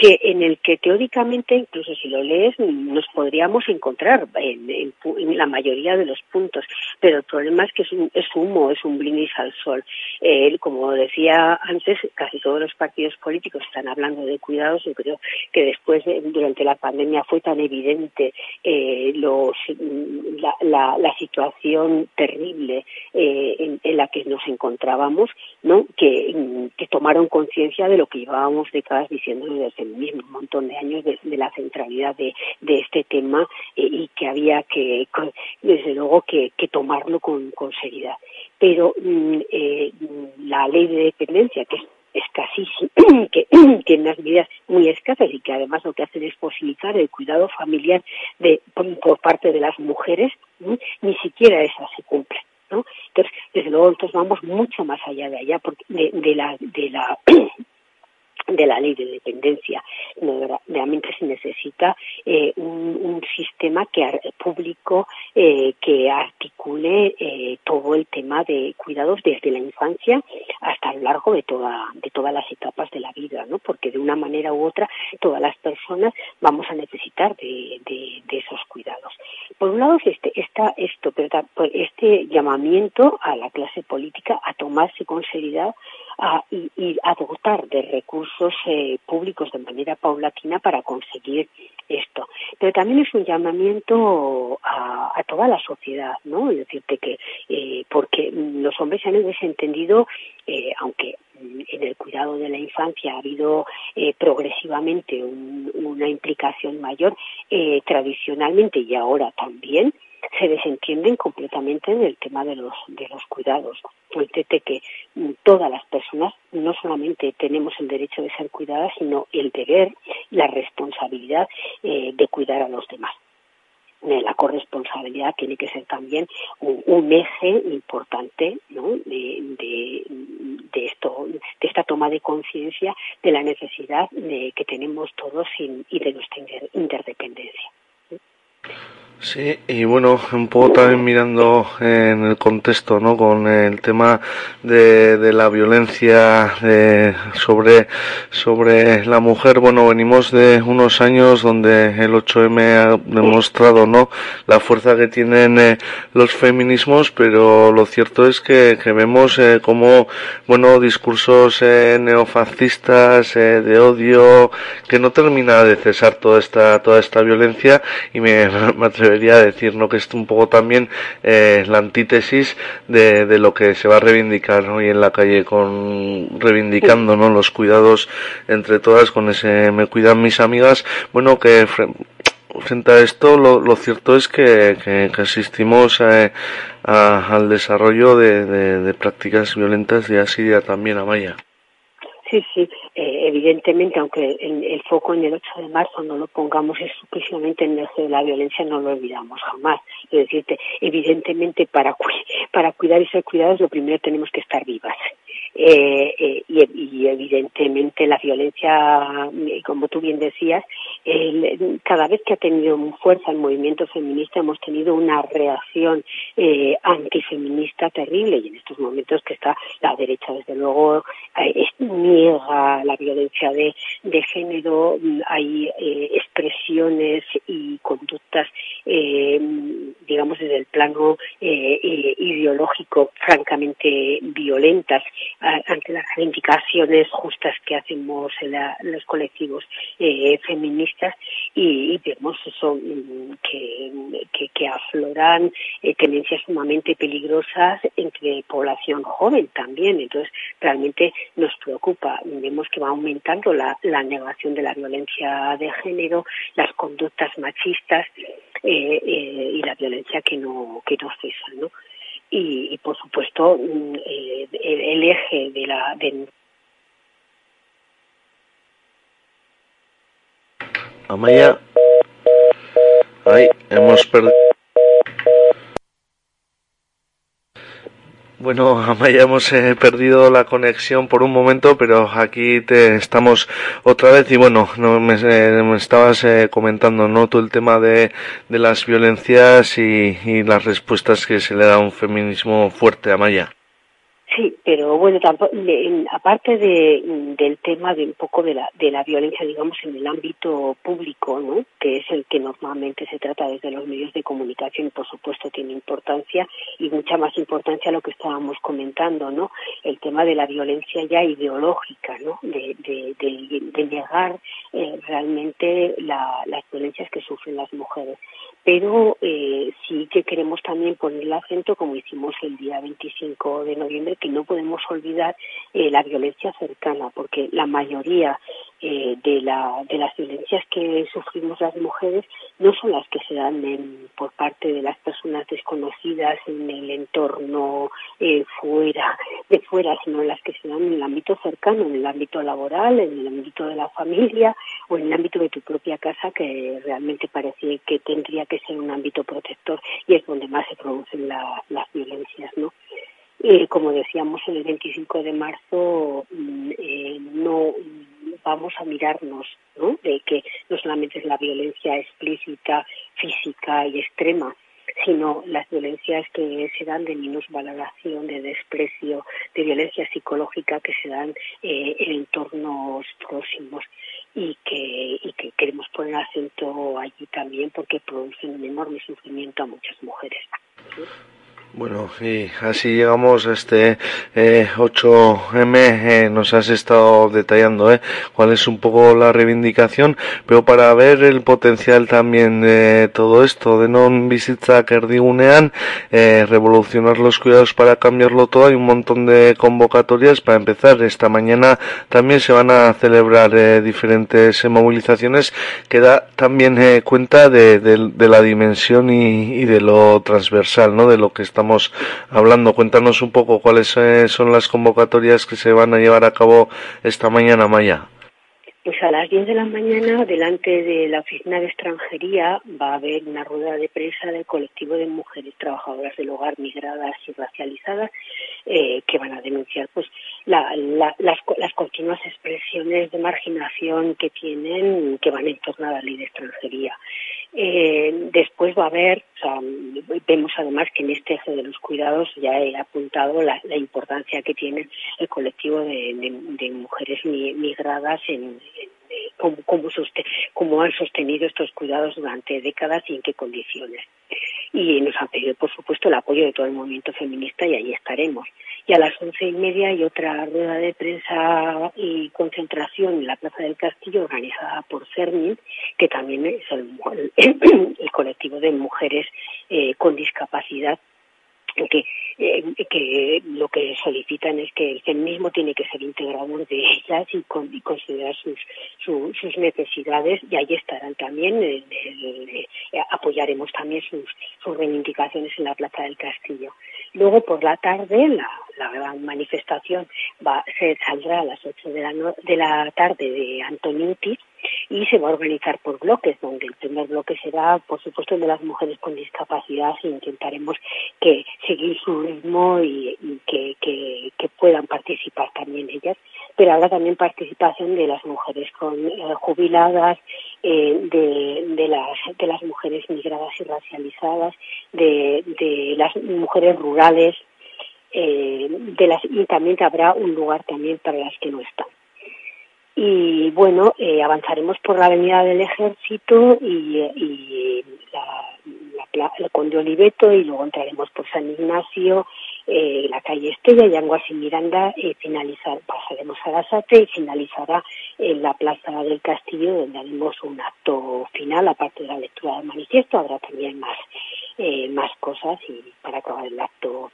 que en el que teóricamente, incluso si lo lees, nos podríamos encontrar en, en, en, la mayoría de los puntos, pero el problema es que es, un, es humo, es un brindis al sol. Eh, como decía antes, casi todos los partidos políticos están hablando de cuidados. Yo creo que después, de, durante la pandemia, fue tan evidente eh, los, la, la, la, situación terrible eh, en, en, la que nos encontrábamos, ¿no? que, que tomaron conciencia de lo que llevábamos décadas diciendo desde mismo un montón de años de, la centralidad de, de este tema eh, y que había que, desde luego, que, que tomarlo con, con, seriedad. Pero mm, eh, la ley de dependencia, que es escasísima, [clears throat] que [clears throat] tiene unas medidas muy escasas y que además lo que hacen es posibilitar el cuidado familiar de, por parte de las mujeres, ni siquiera esa se cumple. ¿no? Entonces, desde luego, nosotros vamos mucho más allá de allá porque de la, de la [clears throat] de la ley de dependencia. Realmente se necesita eh, un, sistema que público eh, que articule eh, todo el tema de cuidados desde la infancia hasta lo largo de toda de todas las etapas de la vida, ¿no? Porque de una manera u otra todas las personas vamos a necesitar de, de, de esos cuidados. Por un lado este está esto, pero este llamamiento a la clase política a tomarse con seriedad a, y, y a dotar de recursos eh, públicos de manera paulatina para conseguir esto. Pero también es un llamamiento a, a toda la sociedad, ¿no? Es decirte que, eh, porque los hombres se han desentendido, eh, aunque en el cuidado de la infancia ha habido eh, progresivamente un, una implicación mayor, eh, tradicionalmente y ahora también, se desentienden completamente en el tema de los de los cuidados. Fíjate que todas las personas no solamente tenemos el derecho de ser cuidadas, sino el deber, la responsabilidad eh, de cuidar a los demás. La corresponsabilidad tiene que ser también un, eje importante ¿no? de, de, esto, de esta toma de conciencia de la necesidad de, que tenemos todos y, y de nuestra inter, interdependencia. Sí, y bueno, un poco también mirando en el contexto, ¿no? Con el tema de, de la violencia de, sobre, sobre la mujer. Bueno, venimos de unos años donde el 8M ha demostrado, ¿no? La fuerza que tienen eh, los feminismos, pero lo cierto es que, que vemos eh, como, bueno, discursos eh, neofascistas, eh, de odio, que no termina de cesar toda esta, toda esta violencia y me, [laughs] me debería decir, ¿no? Que es un poco también eh, la antítesis de, de, lo que se va a reivindicar hoy en la calle, con reivindicando, ¿no? Los cuidados entre todas, con ese me cuidan mis amigas. Bueno, que frente a esto, lo, lo cierto es que, que, asistimos eh, a, al desarrollo de, de, prácticas violentas de Asiria también a Maya. Sí, sí, evidentemente, aunque el, foco en el 8 de marzo no lo pongamos exclusivamente en el de la violencia, no lo olvidamos jamás. Es decir, evidentemente para, para cuidar y ser cuidados, lo primero tenemos que estar vivas. Eh, eh, y, evidentemente la violencia, como tú bien decías, el, cada vez que ha tenido fuerza el movimiento feminista hemos tenido una reacción eh, antifeminista terrible. Y en estos momentos que está la derecha desde luego eh, niega la violencia de, de género, hay eh, expresiones y conductas digamos, desde el plano eh, eh, ideológico francamente violentas ante las reivindicaciones justas que hacemos en, la, los colectivos eh, feministas y, y, vemos eso mm, que, que, que afloran eh, tendencias sumamente peligrosas entre población joven también. Entonces, realmente nos preocupa. Vemos que va aumentando la, la negación de la violencia de género, las conductas machistas eh, eh, y la violencia que no, que no cesa, ¿no? Y, y por supuesto, mm, eh, el, el, eje de la. De... Amaya. Ay, hemos perdido. Bueno, [laughs] Amaya, hemos eh, perdido la conexión por un momento, pero aquí te estamos otra vez y bueno, no, me, eh, me, estabas eh, comentando, ¿no? Todo el tema de, de las violencias y, y, las respuestas que se le da a un feminismo fuerte, Amaya. Sí, pero bueno, tampoco, aparte de, del tema de un poco de la, de la violencia, digamos, en el ámbito público, ¿no? que es el que normalmente se trata desde los medios de comunicación y por supuesto tiene importancia y mucha más importancia lo que estábamos comentando, ¿no? El tema de la violencia ya ideológica, ¿no? De, de, de, de negar eh, realmente la, las violencias que sufren las mujeres pero eh, sí que queremos también poner el acento, como hicimos el día 25 de noviembre, que no podemos olvidar eh, la violencia cercana, porque la mayoría eh, de, la, de las violencias que sufrimos las mujeres no son las que se dan en, por parte de las personas desconocidas en el entorno eh, fuera, de fuera, sino las que se dan en el ámbito cercano, en el ámbito laboral, en el ámbito de la familia o en el ámbito de tu propia casa, que realmente parece que tendría que ser un ámbito protector y es donde más se producen la, las violencias, ¿no? Eh, como decíamos el 25 de marzo, eh, no vamos a mirarnos, ¿no? De que no solamente es la violencia explícita, física y extrema, sino las violencias que se dan de minusvaloración, de desprecio, de violencia psicológica que se dan eh, en entornos próximos y que, y que queremos poner acento allí también porque producen un enorme sufrimiento a muchas mujeres. Bueno, y así llegamos a este eh, 8M, eh, nos has estado detallando eh, cuál es un poco la reivindicación, pero para ver el potencial también de todo esto, de non bizitzak erdigunean, eh, revolucionar los cuidados para cambiarlo todo, hay un montón de convocatorias para empezar. Esta mañana también se van a celebrar eh, diferentes movilizaciones que da también eh, cuenta de, de, de, la dimensión y, y de lo transversal, ¿no? de lo que está estamos hablando. Cuéntanos un poco cuáles eh, son las convocatorias que se van a llevar a cabo esta mañana, Maya. Pues a las 10 de la mañana, delante de la oficina de extranjería, va a haber una rueda de prensa del colectivo de mujeres trabajadoras del hogar migradas y racializadas eh, que van a denunciar pues la, la, las, las continuas expresiones de marginación que tienen, que van en torno a la ley de extranjería. Eh, después va a haber, o sea, vemos además que en este eje de los cuidados ya he apuntado la, la importancia que tiene el colectivo de, de, de mujeres migradas en, cómo, cómo, sosten, cómo han sostenido estos cuidados durante décadas y en qué condiciones. Y nos han pedido, por supuesto, el apoyo de todo el movimiento feminista y ahí estaremos. Y a las once y media hay otra rueda de prensa y concentración en la Plaza del Castillo organizada por CERMIN, que también es el, el, colectivo de mujeres eh, con discapacidad que, eh, que lo que solicitan es que el feminismo tiene que ser integrador de ellas y, con, y considerar sus, su, sus necesidades y ahí estarán también, eh, eh, apoyaremos también sus, sus reivindicaciones en la Plaza del Castillo. Luego por la tarde la, la gran manifestación va, se saldrá a las 8 de la, no, de la tarde de Antoniuti y se va a organizar por bloques, donde el primer bloque será, por supuesto, el de las mujeres con discapacidad e intentaremos que seguir su ritmo y, que, que, puedan participar también ellas, pero habrá también participación de las mujeres con eh, jubiladas, eh, de, de, las, de las mujeres migradas y racializadas, de, de las mujeres rurales, eh, y también habrá un lugar también para las que no están. Y bueno, eh, avanzaremos por la avenida del ejército y, y la, la, Conde Oliveto y luego entraremos por San Ignacio, eh, la calle Estella, Yanguas y Miranda, y finalizar, pasaremos a Gasate y finalizará en la Plaza del Castillo, donde haremos un acto final, aparte de la lectura del manifiesto, habrá también más, eh, más cosas y para acabar el acto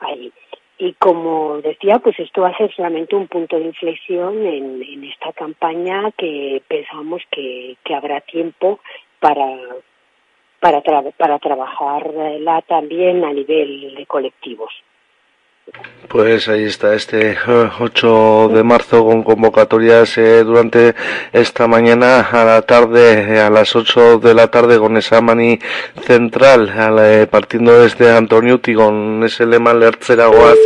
ahí. Y como decía, pues esto va a ser solamente un punto de inflexión en, en esta campaña que pensamos que, que habrá tiempo para, para, para trabajarla también a nivel de colectivos. Pues ahí está este 8 de marzo con convocatorias eh, durante esta mañana a la tarde, a las 8 de la tarde con esa mani central, eh, partiendo desde Antoniuti con ese lema Lertzeragoaz,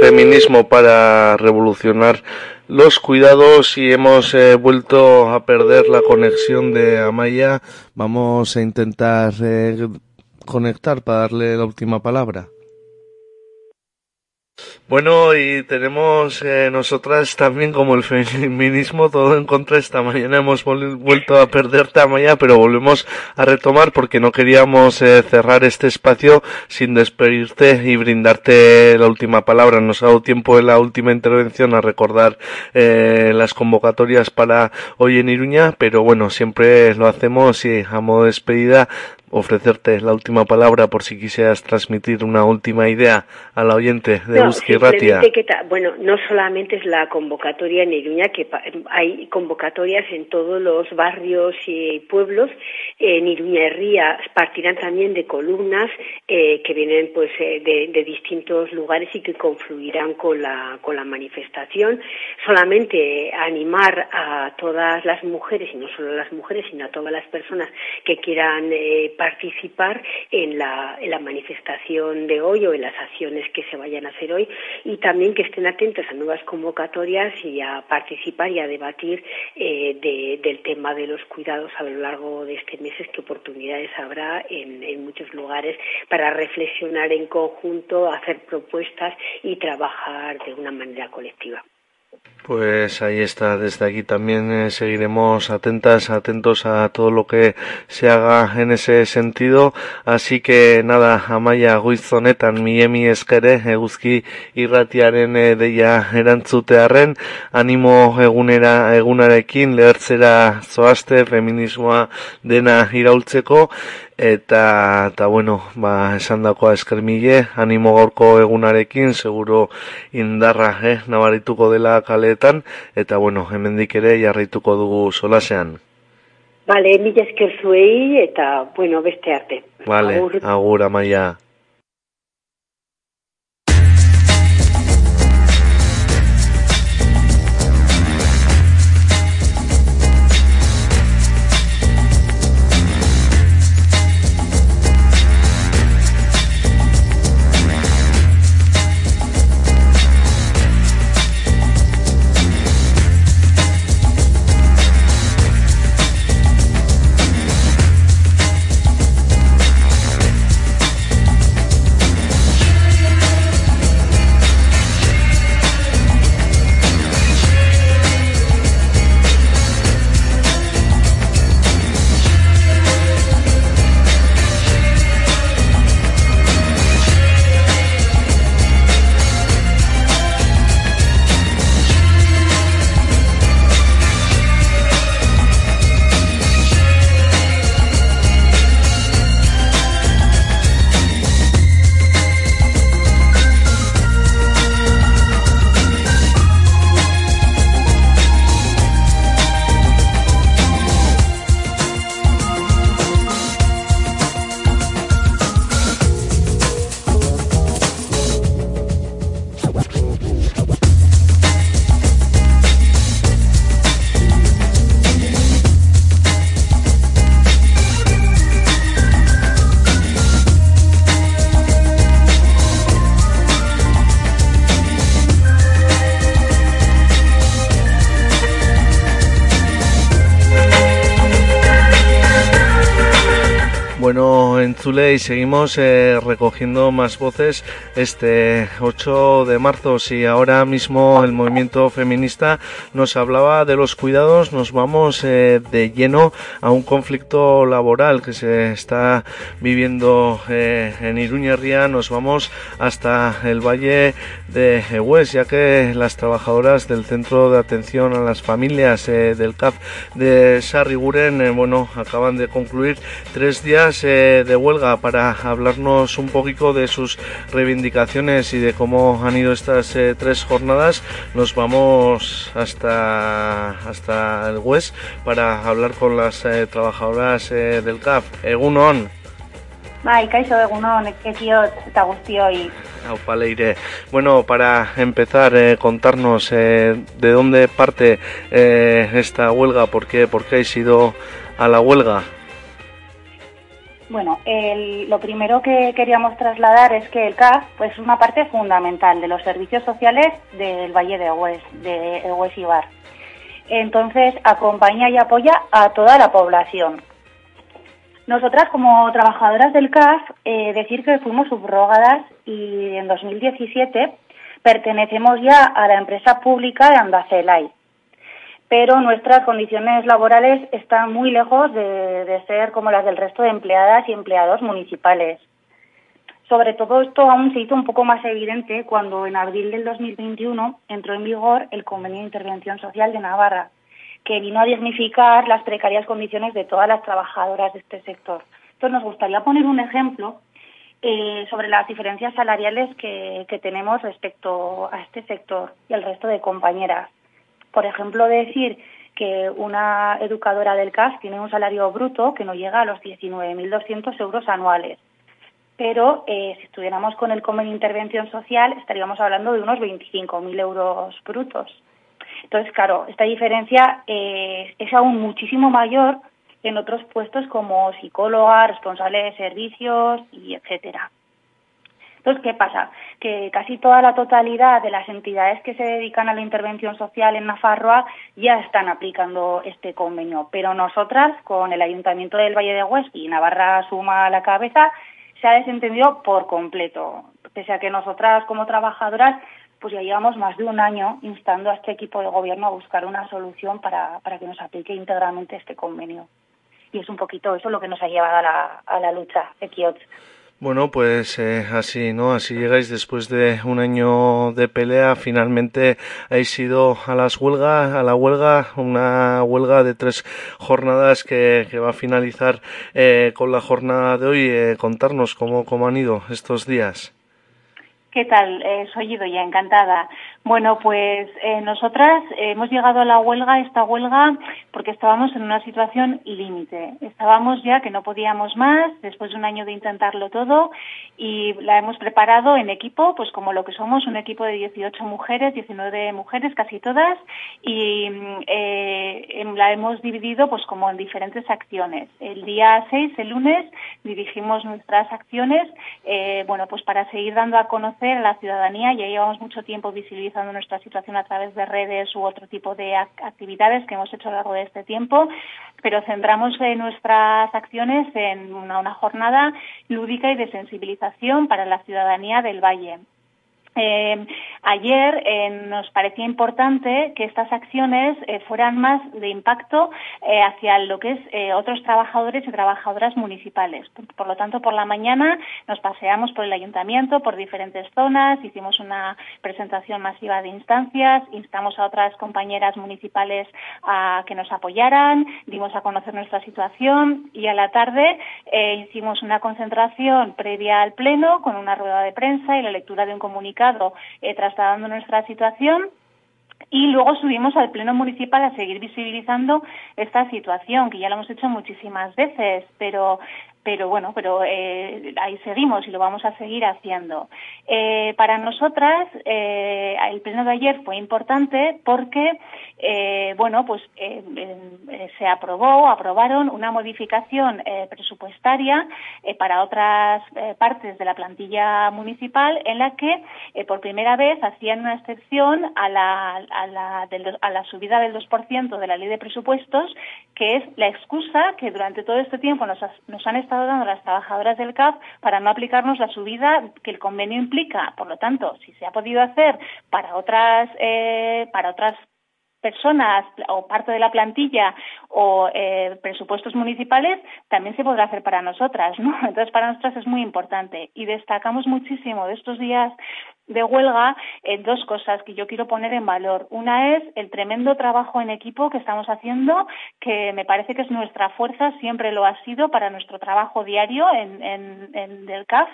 feminismo para revolucionar los cuidados y hemos eh, vuelto a perder la conexión de Amaya. Vamos a intentar eh, conectar para darle la última palabra. Bueno, y tenemos eh, nosotras también como el feminismo todo en contra. Esta mañana hemos vuelto a perder Tamaya, pero volvemos a retomar porque no queríamos eh, cerrar este espacio sin despedirte y brindarte la última palabra. Nos ha dado tiempo en la última intervención a recordar eh, las convocatorias para hoy en Iruña, pero bueno, siempre lo hacemos y a modo de despedida ofrecerte la última palabra por si quisieras transmitir una última idea al oyente de no, Ratia. Bueno, no solamente es la convocatoria en Iruña, que hay convocatorias en todos los barrios y pueblos. En Iruña Herría partirán también de columnas eh, que vienen pues eh, de, distintos lugares y que confluirán con la, con la manifestación. Solamente animar a todas las mujeres, y no solo a las mujeres, sino a todas las personas que quieran eh, participar en la, manifestación de hoy o en las acciones que se vayan a hacer hoy y también que estén atentos a nuevas convocatorias y a participar y a debatir eh, de, del tema de los cuidados a lo largo de este mes, qué oportunidades habrá en muchos lugares para reflexionar en conjunto, hacer propuestas y trabajar de una manera colectiva. Pues ahí está, desde aquí también eh, seguiremos atentas, atentos a todo lo que se haga en ese sentido. Así que nada, amaia guizonetan miemi eskere, eguzki irratiaren eh, deia erantzutearen, animo egunera, egunarekin lehertzera zoazte, feminismoa dena iraultzeko, eta, eta bueno, ba, esan dakoa eskermile, animo gaurko egunarekin, seguro indarra, eh, nabarituko dela kaletan, eta bueno, hemendik ere jarraituko dugu solasean. Vale, mila esker zuei, eta, bueno, beste arte. Vale, agur, agur amaia. Bueno, en Zule y seguimos eh, recogiendo más voces este 8 de marzo. Si ahora mismo el movimiento feminista nos hablaba de los cuidados, nos vamos eh, de lleno a un conflicto laboral que se está viviendo eh, en Iruñería. Nos vamos hasta el valle de Hues, ya que las trabajadoras del Centro de Atención a las Familias del CAF de Sarriguren, bueno, acaban de concluir tres días eh, de huelga para hablarnos un poquito de sus reivindicaciones y de cómo han ido estas eh, tres jornadas. Nos vamos hasta, hasta el WES para hablar con las eh, trabajadoras del CAF. Egunon. Bai, kaixo egunon, ekiot eta guztioi. Leire. Bueno, para empezar, eh, contarnos eh, de dónde parte eh, esta huelga, por qué, por qué habéis ido a la huelga. Bueno, el, lo primero que queríamos trasladar es que el CAF pues, es una parte fundamental de los servicios sociales del Valle de Hues, de Hues Ibar. Entonces, acompaña y apoya a toda la población. Nosotras, como trabajadoras del CAF, eh, decir que fuimos subrogadas y en 2017 pertenecemos ya a la empresa pública de Andacelay pero nuestras condiciones laborales están muy lejos de, ser como las del resto de empleadas y empleados municipales. Sobre todo esto aún se hizo un poco más evidente cuando en abril del 2021 entró en vigor el Convenio de Intervención Social de Navarra, que vino a dignificar las precarias condiciones de todas las trabajadoras de este sector. Entonces nos gustaría poner un ejemplo eh, sobre las diferencias salariales que tenemos respecto a este sector y al resto de compañeras. Por ejemplo, decir que una educadora del CAS tiene un salario bruto que no llega a los 19.200 euros anuales. Pero eh, si estuviéramos con el convenio de intervención social, estaríamos hablando de unos 25.000 euros brutos. Entonces, claro, esta diferencia eh, es aún muchísimo mayor en otros puestos como psicóloga, responsable de servicios y etcétera. Entonces, ¿qué pasa? Que casi toda la totalidad de las entidades que se dedican a la intervención social en Nafarroa ya están aplicando este convenio, pero nosotras, con el Ayuntamiento del Valle de Huesca y Navarra suma a la cabeza, se ha desentendido por completo, pese a que nosotras como trabajadoras pues ya llevamos más de un año instando a este equipo de gobierno a buscar una solución para, para que nos aplique íntegramente este convenio. Y es un poquito eso lo que nos ha llevado a la, a la lucha de. Bueno, pues eh, así, ¿no? Así llegáis después de un año de pelea. Finalmente habéis ido a las huelgas, a la huelga, una huelga de tres jornadas que, que va a finalizar eh, con la jornada de hoy. Eh, contarnos cómo, cómo han ido estos días. ¿Qué tal? Eh, soy Idoya, encantada. Bueno, pues eh, nosotras hemos llegado a la huelga, esta huelga, porque estábamos en una situación límite. Estábamos ya que no podíamos más, después de un año de intentarlo todo, y la hemos preparado en equipo, pues como lo que somos, un equipo de 18 mujeres, 19 mujeres, casi todas, y eh, la hemos dividido pues como en diferentes acciones. El día 6, el lunes, dirigimos nuestras acciones, eh, bueno, pues para seguir dando a conocer a la ciudadanía, ya llevamos mucho tiempo visibilizando nuestra situación a través de redes u otro tipo de actividades que hemos hecho a lo largo de este tiempo, pero centramos nuestras acciones en una jornada lúdica y de sensibilización para la ciudadanía del Valle. Eh, ayer eh, nos parecía importante que estas acciones eh, fueran más de impacto eh, hacia lo que es eh, otros trabajadores y trabajadoras municipales. Por, por, lo tanto, por la mañana nos paseamos por el ayuntamiento, por diferentes zonas, hicimos una presentación masiva de instancias, instamos a otras compañeras municipales a que nos apoyaran, dimos a conocer nuestra situación y a la tarde hicimos una concentración previa al pleno con una rueda de prensa y la lectura de un comunicado eh, trasladando nuestra situación y luego subimos al Pleno Municipal a seguir visibilizando esta situación, que ya lo hemos hecho muchísimas veces, pero pero bueno, pero eh, ahí seguimos y lo vamos a seguir haciendo. Eh, para nosotras, eh, el pleno de ayer fue importante porque, bueno, pues se aprobó, aprobaron una modificación presupuestaria para otras partes de la plantilla municipal en la que por primera vez hacían una excepción a la, a la, de, a la subida del 2% de la ley de presupuestos, que es la excusa que durante todo este tiempo nos, nos han estado dando las trabajadoras del CAF para no aplicarnos la subida que el convenio implica. Por lo tanto, si se ha podido hacer para otras, eh, para otras personas o parte de la plantilla o eh, presupuestos municipales también se podrá hacer para nosotras, ¿no? [laughs] Entonces para nosotras es muy importante y destacamos muchísimo de estos días de huelga en dos cosas que yo quiero poner en valor. Una es el tremendo trabajo en equipo que estamos haciendo, que me parece que es nuestra fuerza, siempre lo ha sido para nuestro trabajo diario en, en, en el CAF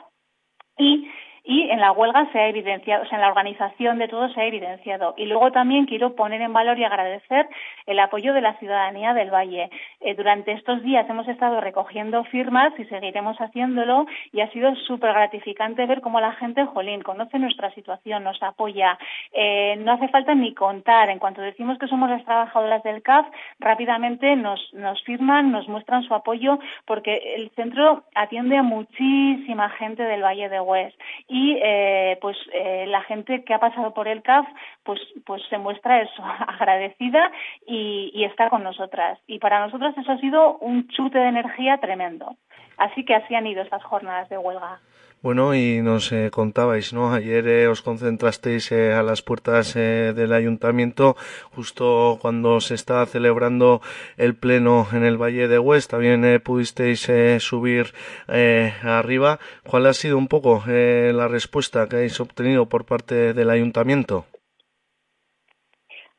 y y en la huelga se ha evidenciado, o sea, en la organización de todo se ha evidenciado. Y luego también quiero poner en valor y agradecer el apoyo de la ciudadanía del Valle. Eh, durante estos días hemos estado recogiendo firmas y seguiremos haciéndolo y ha sido súper gratificante ver cómo la gente, jolín, conoce nuestra situación, nos apoya. Eh, no hace falta ni contar. En cuanto decimos que somos las trabajadoras del CAF, rápidamente nos, nos firman, nos muestran su apoyo porque el centro atiende a muchísima gente del Valle de Hues y eh, pues eh, la gente que ha pasado por el CAF pues pues se muestra eso [laughs] agradecida y, está con nosotras. Y para nosotras eso ha sido un chute de energía tremendo. Así que así han ido estas jornadas de huelga bueno, y nos eh, contabais, ¿no? Ayer eh, os concentrasteis eh, a las puertas del ayuntamiento, justo cuando se estaba celebrando el pleno en el Valle de Hues. También pudisteis subir arriba. ¿Cuál ha sido un poco la respuesta que habéis obtenido por parte del ayuntamiento?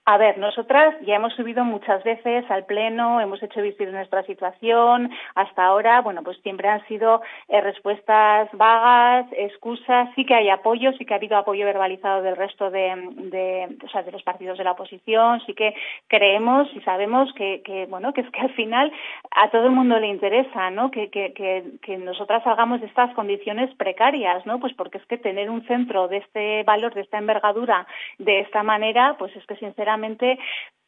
A ver, nosotras ya hemos subido muchas veces al pleno, hemos hecho visible nuestra situación. Hasta ahora, bueno, pues siempre han sido eh, respuestas vagas, excusas. Sí que hay apoyo, sí que ha habido apoyo verbalizado del resto de, de, o sea, de los partidos de la oposición. Sí que creemos y sabemos que, que, bueno, que es que al final a todo el mundo le interesa, ¿no? Que, que, que, que nosotras salgamos de estas condiciones precarias, ¿no? Pues porque es que tener un centro de este valor, de esta envergadura, de esta manera, pues es que sinceramente verdaderamente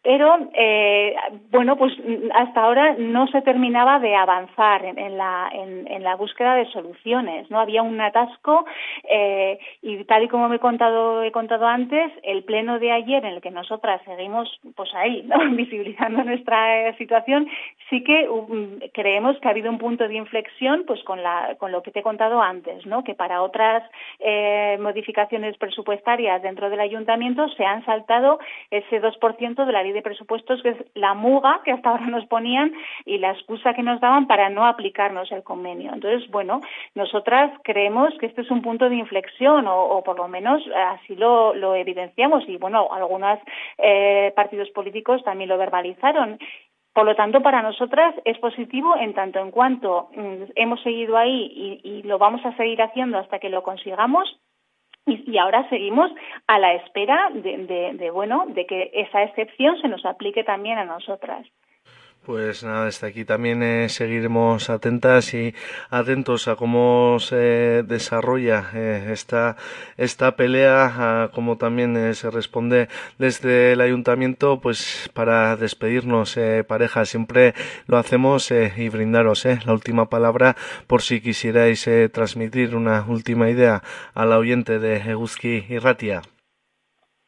pero eh, bueno pues hasta ahora no se terminaba de avanzar en, en la en, la búsqueda de soluciones no había un atasco eh, y tal y como me he contado he contado antes el pleno de ayer en el que nosotras seguimos pues ahí ¿no? [laughs] visibilizando nuestra eh, situación sí que um, creemos que ha habido un punto de inflexión pues con la con lo que te he contado antes no que para otras eh, modificaciones presupuestarias dentro del ayuntamiento se han saltado ese 2% de la ley de presupuestos, que es la muga que hasta ahora nos ponían y la excusa que nos daban para no aplicarnos el convenio. Entonces, bueno, nosotras creemos que este es un punto de inflexión o, o por lo menos así lo, lo, evidenciamos y, bueno, algunos eh, partidos políticos también lo verbalizaron. Por lo tanto, para nosotras es positivo en tanto en cuanto mm, hemos seguido ahí y, y lo vamos a seguir haciendo hasta que lo consigamos y, y, ahora seguimos a la espera de, de, de, bueno, de que esa excepción se nos aplique también a nosotras. Pues nada, desde aquí también eh, seguiremos atentas y atentos a cómo se desarrolla eh, esta, esta pelea, a cómo también eh, se responde desde el ayuntamiento, pues para despedirnos, eh, pareja, siempre lo hacemos eh, y brindaros la última palabra por si quisierais transmitir una última idea al oyente de Eguzki y Ratia.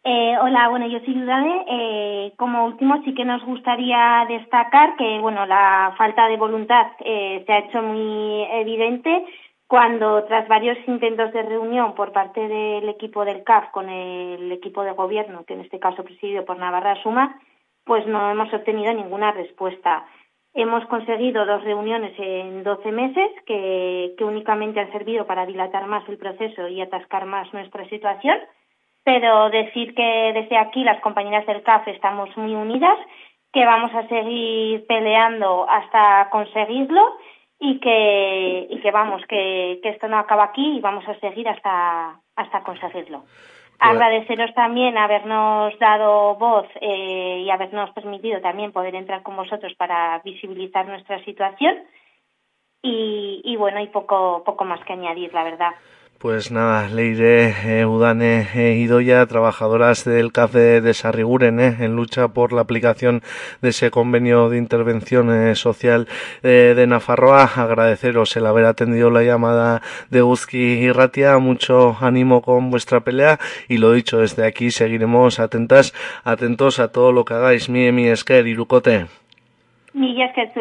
Eh, hola, bueno, yo soy Dudane. Eh, como último, sí que nos gustaría destacar que, bueno, la falta de voluntad eh, se ha hecho muy evidente cuando, tras varios intentos de reunión por parte del equipo del CAF con el equipo de gobierno, que en este caso presidido por Navarra Suma, pues no hemos obtenido ninguna respuesta. Hemos conseguido dos reuniones en 12 meses que, que únicamente han servido para dilatar más el proceso y atascar más nuestra situación pero decir que desde aquí las compañeras del CAF estamos muy unidas, que vamos a seguir peleando hasta conseguirlo y que, y que vamos, que, que esto no acaba aquí y vamos a seguir hasta, hasta conseguirlo. Pues... Agradeceros también habernos dado voz eh, y habernos permitido también poder entrar con vosotros para visibilizar nuestra situación. Y, y bueno, y poco, poco más que añadir, la verdad. Pues nada, Leire eh, Udane eh, Idoya, trabajadoras del CAF de, de Sarriguren, eh, en lucha por la aplicación de ese convenio de intervención eh, social eh, de Nafarroa. Agradeceros el haber atendido la llamada de Uzki y Ratia. Mucho ánimo con vuestra pelea y lo dicho, desde aquí seguiremos atentas, atentos a todo lo que hagáis. Mi, mi, esker, irukote. Mi, esker,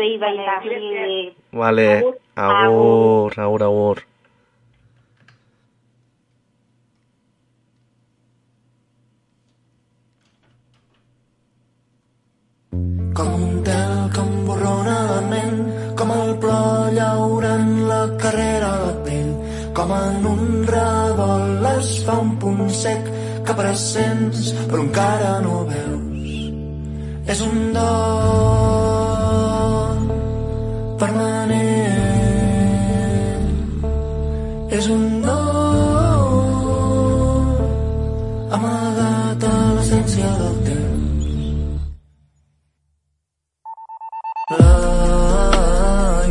Vale. Agur, agur, agur. Com un tel que emborrona la ment, com el plor llaurant la carrera a la pell, com en un revolt es fa un punt sec que pressents però encara no veus. És un do permanent, és un do amagat a l'essència del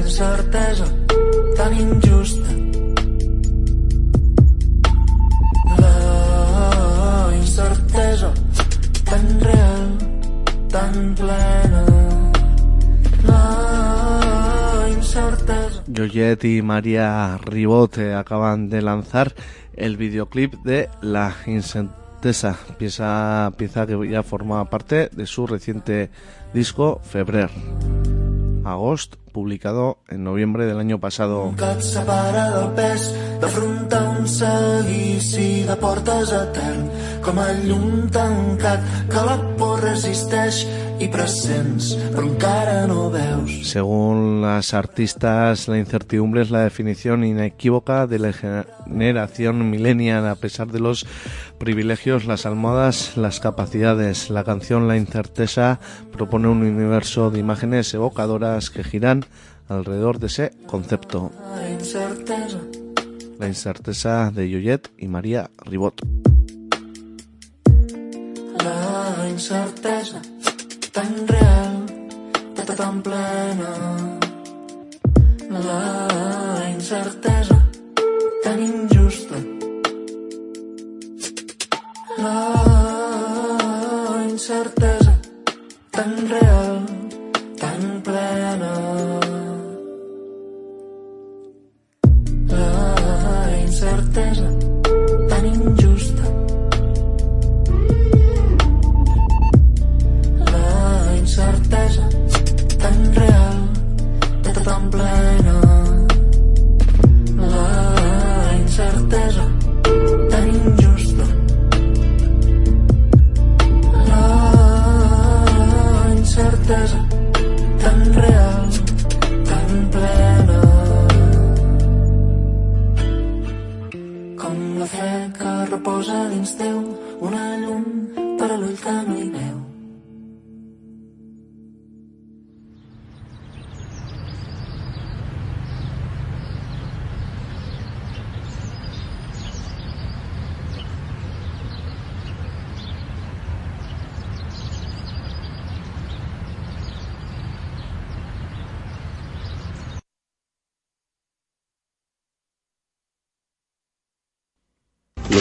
incertesa tan injusta. La incertesa tan real, tan plena. La incertesa Joyet y María Ribot eh, acaban de lanzar el videoclip de La Incentesa, pieza, pieza que ya forma parte de su reciente disco Febrer. Agost, publicado en noviembre del año pasado. Com llum tancat que la por resisteix encara no veus Según las artistas, la incertidumbre es la definición inequívoca de la generación millennial. A pesar de los privilegios, las almohadas, las capacidades, la canción La Incerteza propone un universo de imágenes evocadoras que giran alrededor de ese concepto. la La incerteza de Yoyet y María Ribot. la incertesa tan real tota tan plena la incertesa tan injusta la incertesa tan real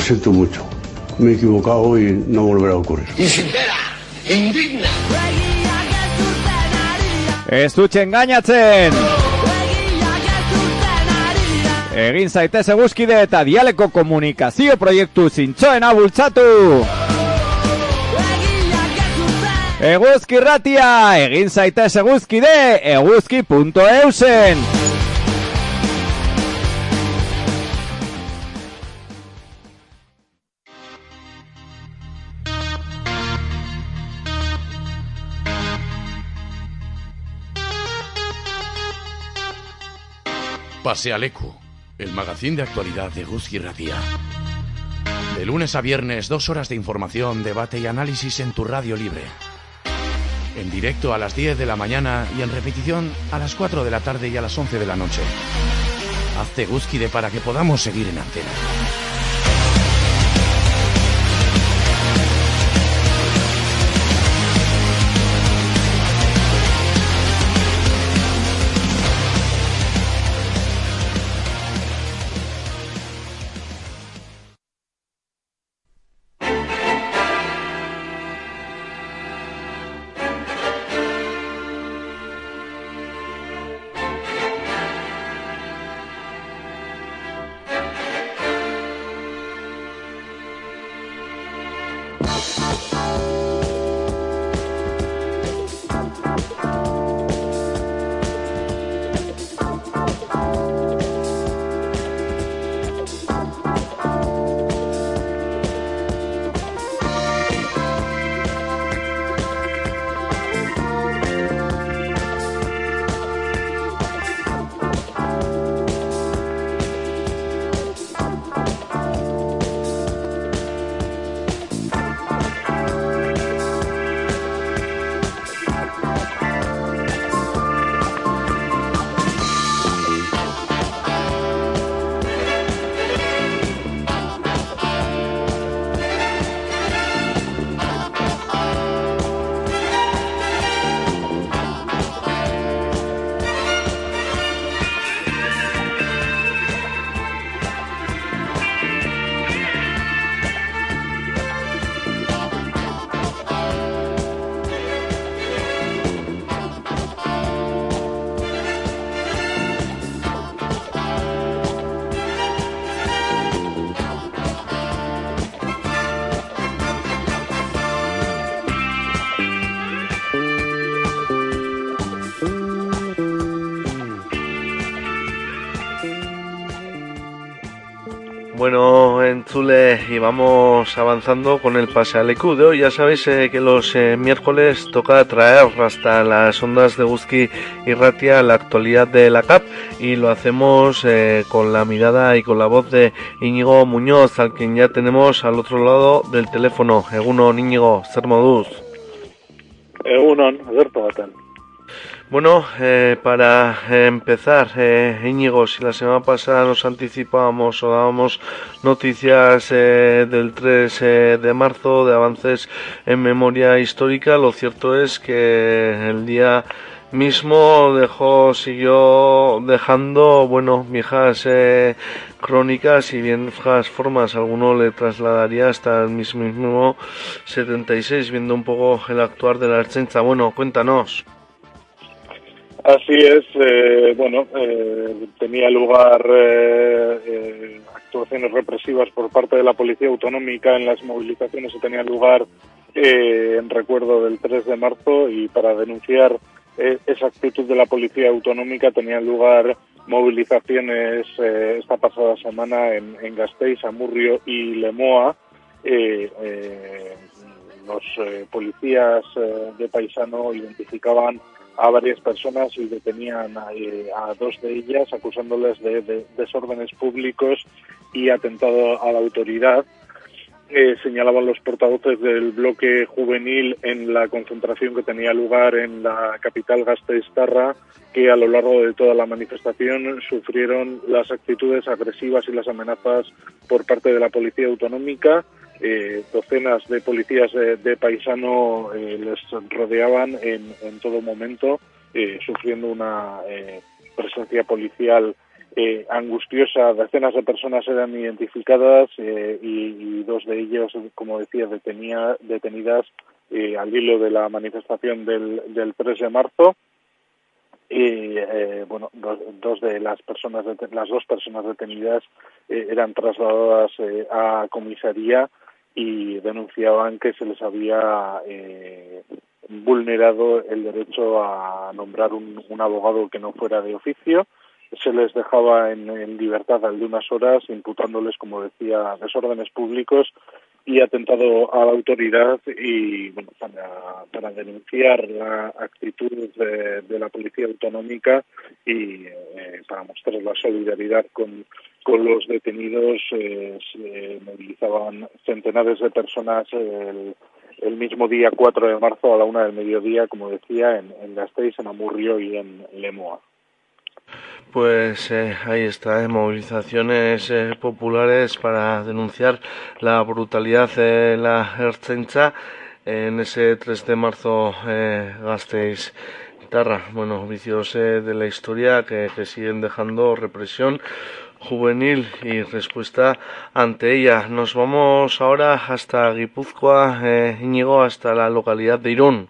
siento mucho. Me he equivocado y no volverá a ocurrir. Ez dutxe engainatzen! Egin zaitez eguzkide eta dialeko komunikazio proiektu zintxoena bultzatu! Eguzki ratia! Egin zaitez eguzkide eguzki.eusen! Pasealeco, el magazín de actualidad de Guzki Ratia. De lunes a viernes, dos horas de información, debate y análisis en tu radio libre. En directo a las 10 de la mañana y en repetición a las 4 de la tarde y a las 11 de la noche. Hazte Guzkide para que podamos seguir en antena. Vamos avanzando con el pase al EQ de hoy. Ya sabéis eh, que los eh, miércoles toca traer hasta las ondas de Guzki y Ratia la actualidad de la CAP y lo hacemos eh, con la mirada y con la voz de Íñigo Muñoz, al quien ya tenemos al otro lado del teléfono. Eguno, Íñigo, ser modus. Egunon. Bueno, eh, para eh, empezar, eh, Íñigo, si la semana pasada nos anticipábamos o dábamos noticias eh, del 3 eh, de marzo de avances en memoria histórica, lo cierto es que el día mismo dejó, siguió dejando, bueno, viejas eh, crónicas y viejas formas. Alguno le trasladaría hasta el mismo 76, viendo un poco el actuar de la Archenza. Bueno, cuéntanos. Así es, eh, bueno, eh, tenía lugar eh, eh, actuaciones represivas por parte de la Policía Autonómica en las movilizaciones que tenían lugar eh, en recuerdo del 3 de marzo y para denunciar eh, esa actitud de la Policía Autonómica tenían lugar movilizaciones esta pasada semana en, en Gasteiz, Amurrio y Lemoa. Los policías de Paisano identificaban a varias personas y detenían a, eh, a dos de ellas acusándoles de, de desórdenes públicos y atentado a la autoridad. Eh, señalaban los portavoces del bloque juvenil en la concentración que tenía lugar en la capital Gasteiztarra que a lo largo de toda la manifestación sufrieron las actitudes agresivas y las amenazas por parte de la policía autonómica. Eh, docenas de policías de, de paisano eh, les rodeaban en, en todo momento, eh, sufriendo una eh, presencia policial eh, angustiosa. Decenas de personas eran identificadas eh, y, y dos de ellos, como decía, detenía, detenidas eh, al hilo de la manifestación del, del 3 de marzo y eh, bueno dos, dos de las personas las dos personas detenidas eh, eran trasladadas eh, a comisaría y denunciaban que se les había eh, vulnerado el derecho a nombrar un, abogado que no fuera de oficio. Se les dejaba en, libertad al de unas horas imputándoles como decía desórdenes públicos y atentado a la autoridad y bueno para, para denunciar la actitud de, de la policía autonómica y eh, para mostrar la solidaridad con, con los detenidos eh, se movilizaban centenares de personas el, el mismo día 4 de marzo a la una del mediodía, como decía, en, Gasteiz, en Amurrio y en Lemoa. Pues eh, ahí está, eh, movilizaciones eh, populares para denunciar la brutalidad de la Ertzaintza en ese 3 de marzo Gasteiz Tarra. Bueno, vicios de la historia que, que siguen dejando represión juvenil y respuesta ante ella. Nos vamos ahora hasta Guipúzcoa, eh, Íñigo, hasta la localidad de Irún.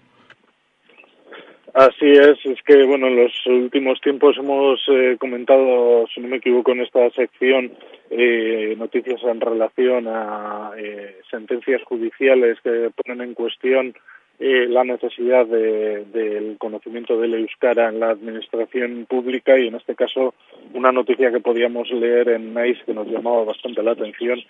Así es, es que bueno, en los últimos tiempos hemos eh, comentado, si no me equivoco, en esta sección eh, noticias en relación a eh, sentencias judiciales que ponen en cuestión eh, la necesidad de, del conocimiento del euskara en la administración pública y en este caso una noticia que podíamos leer en NICE que nos llamaba bastante la atención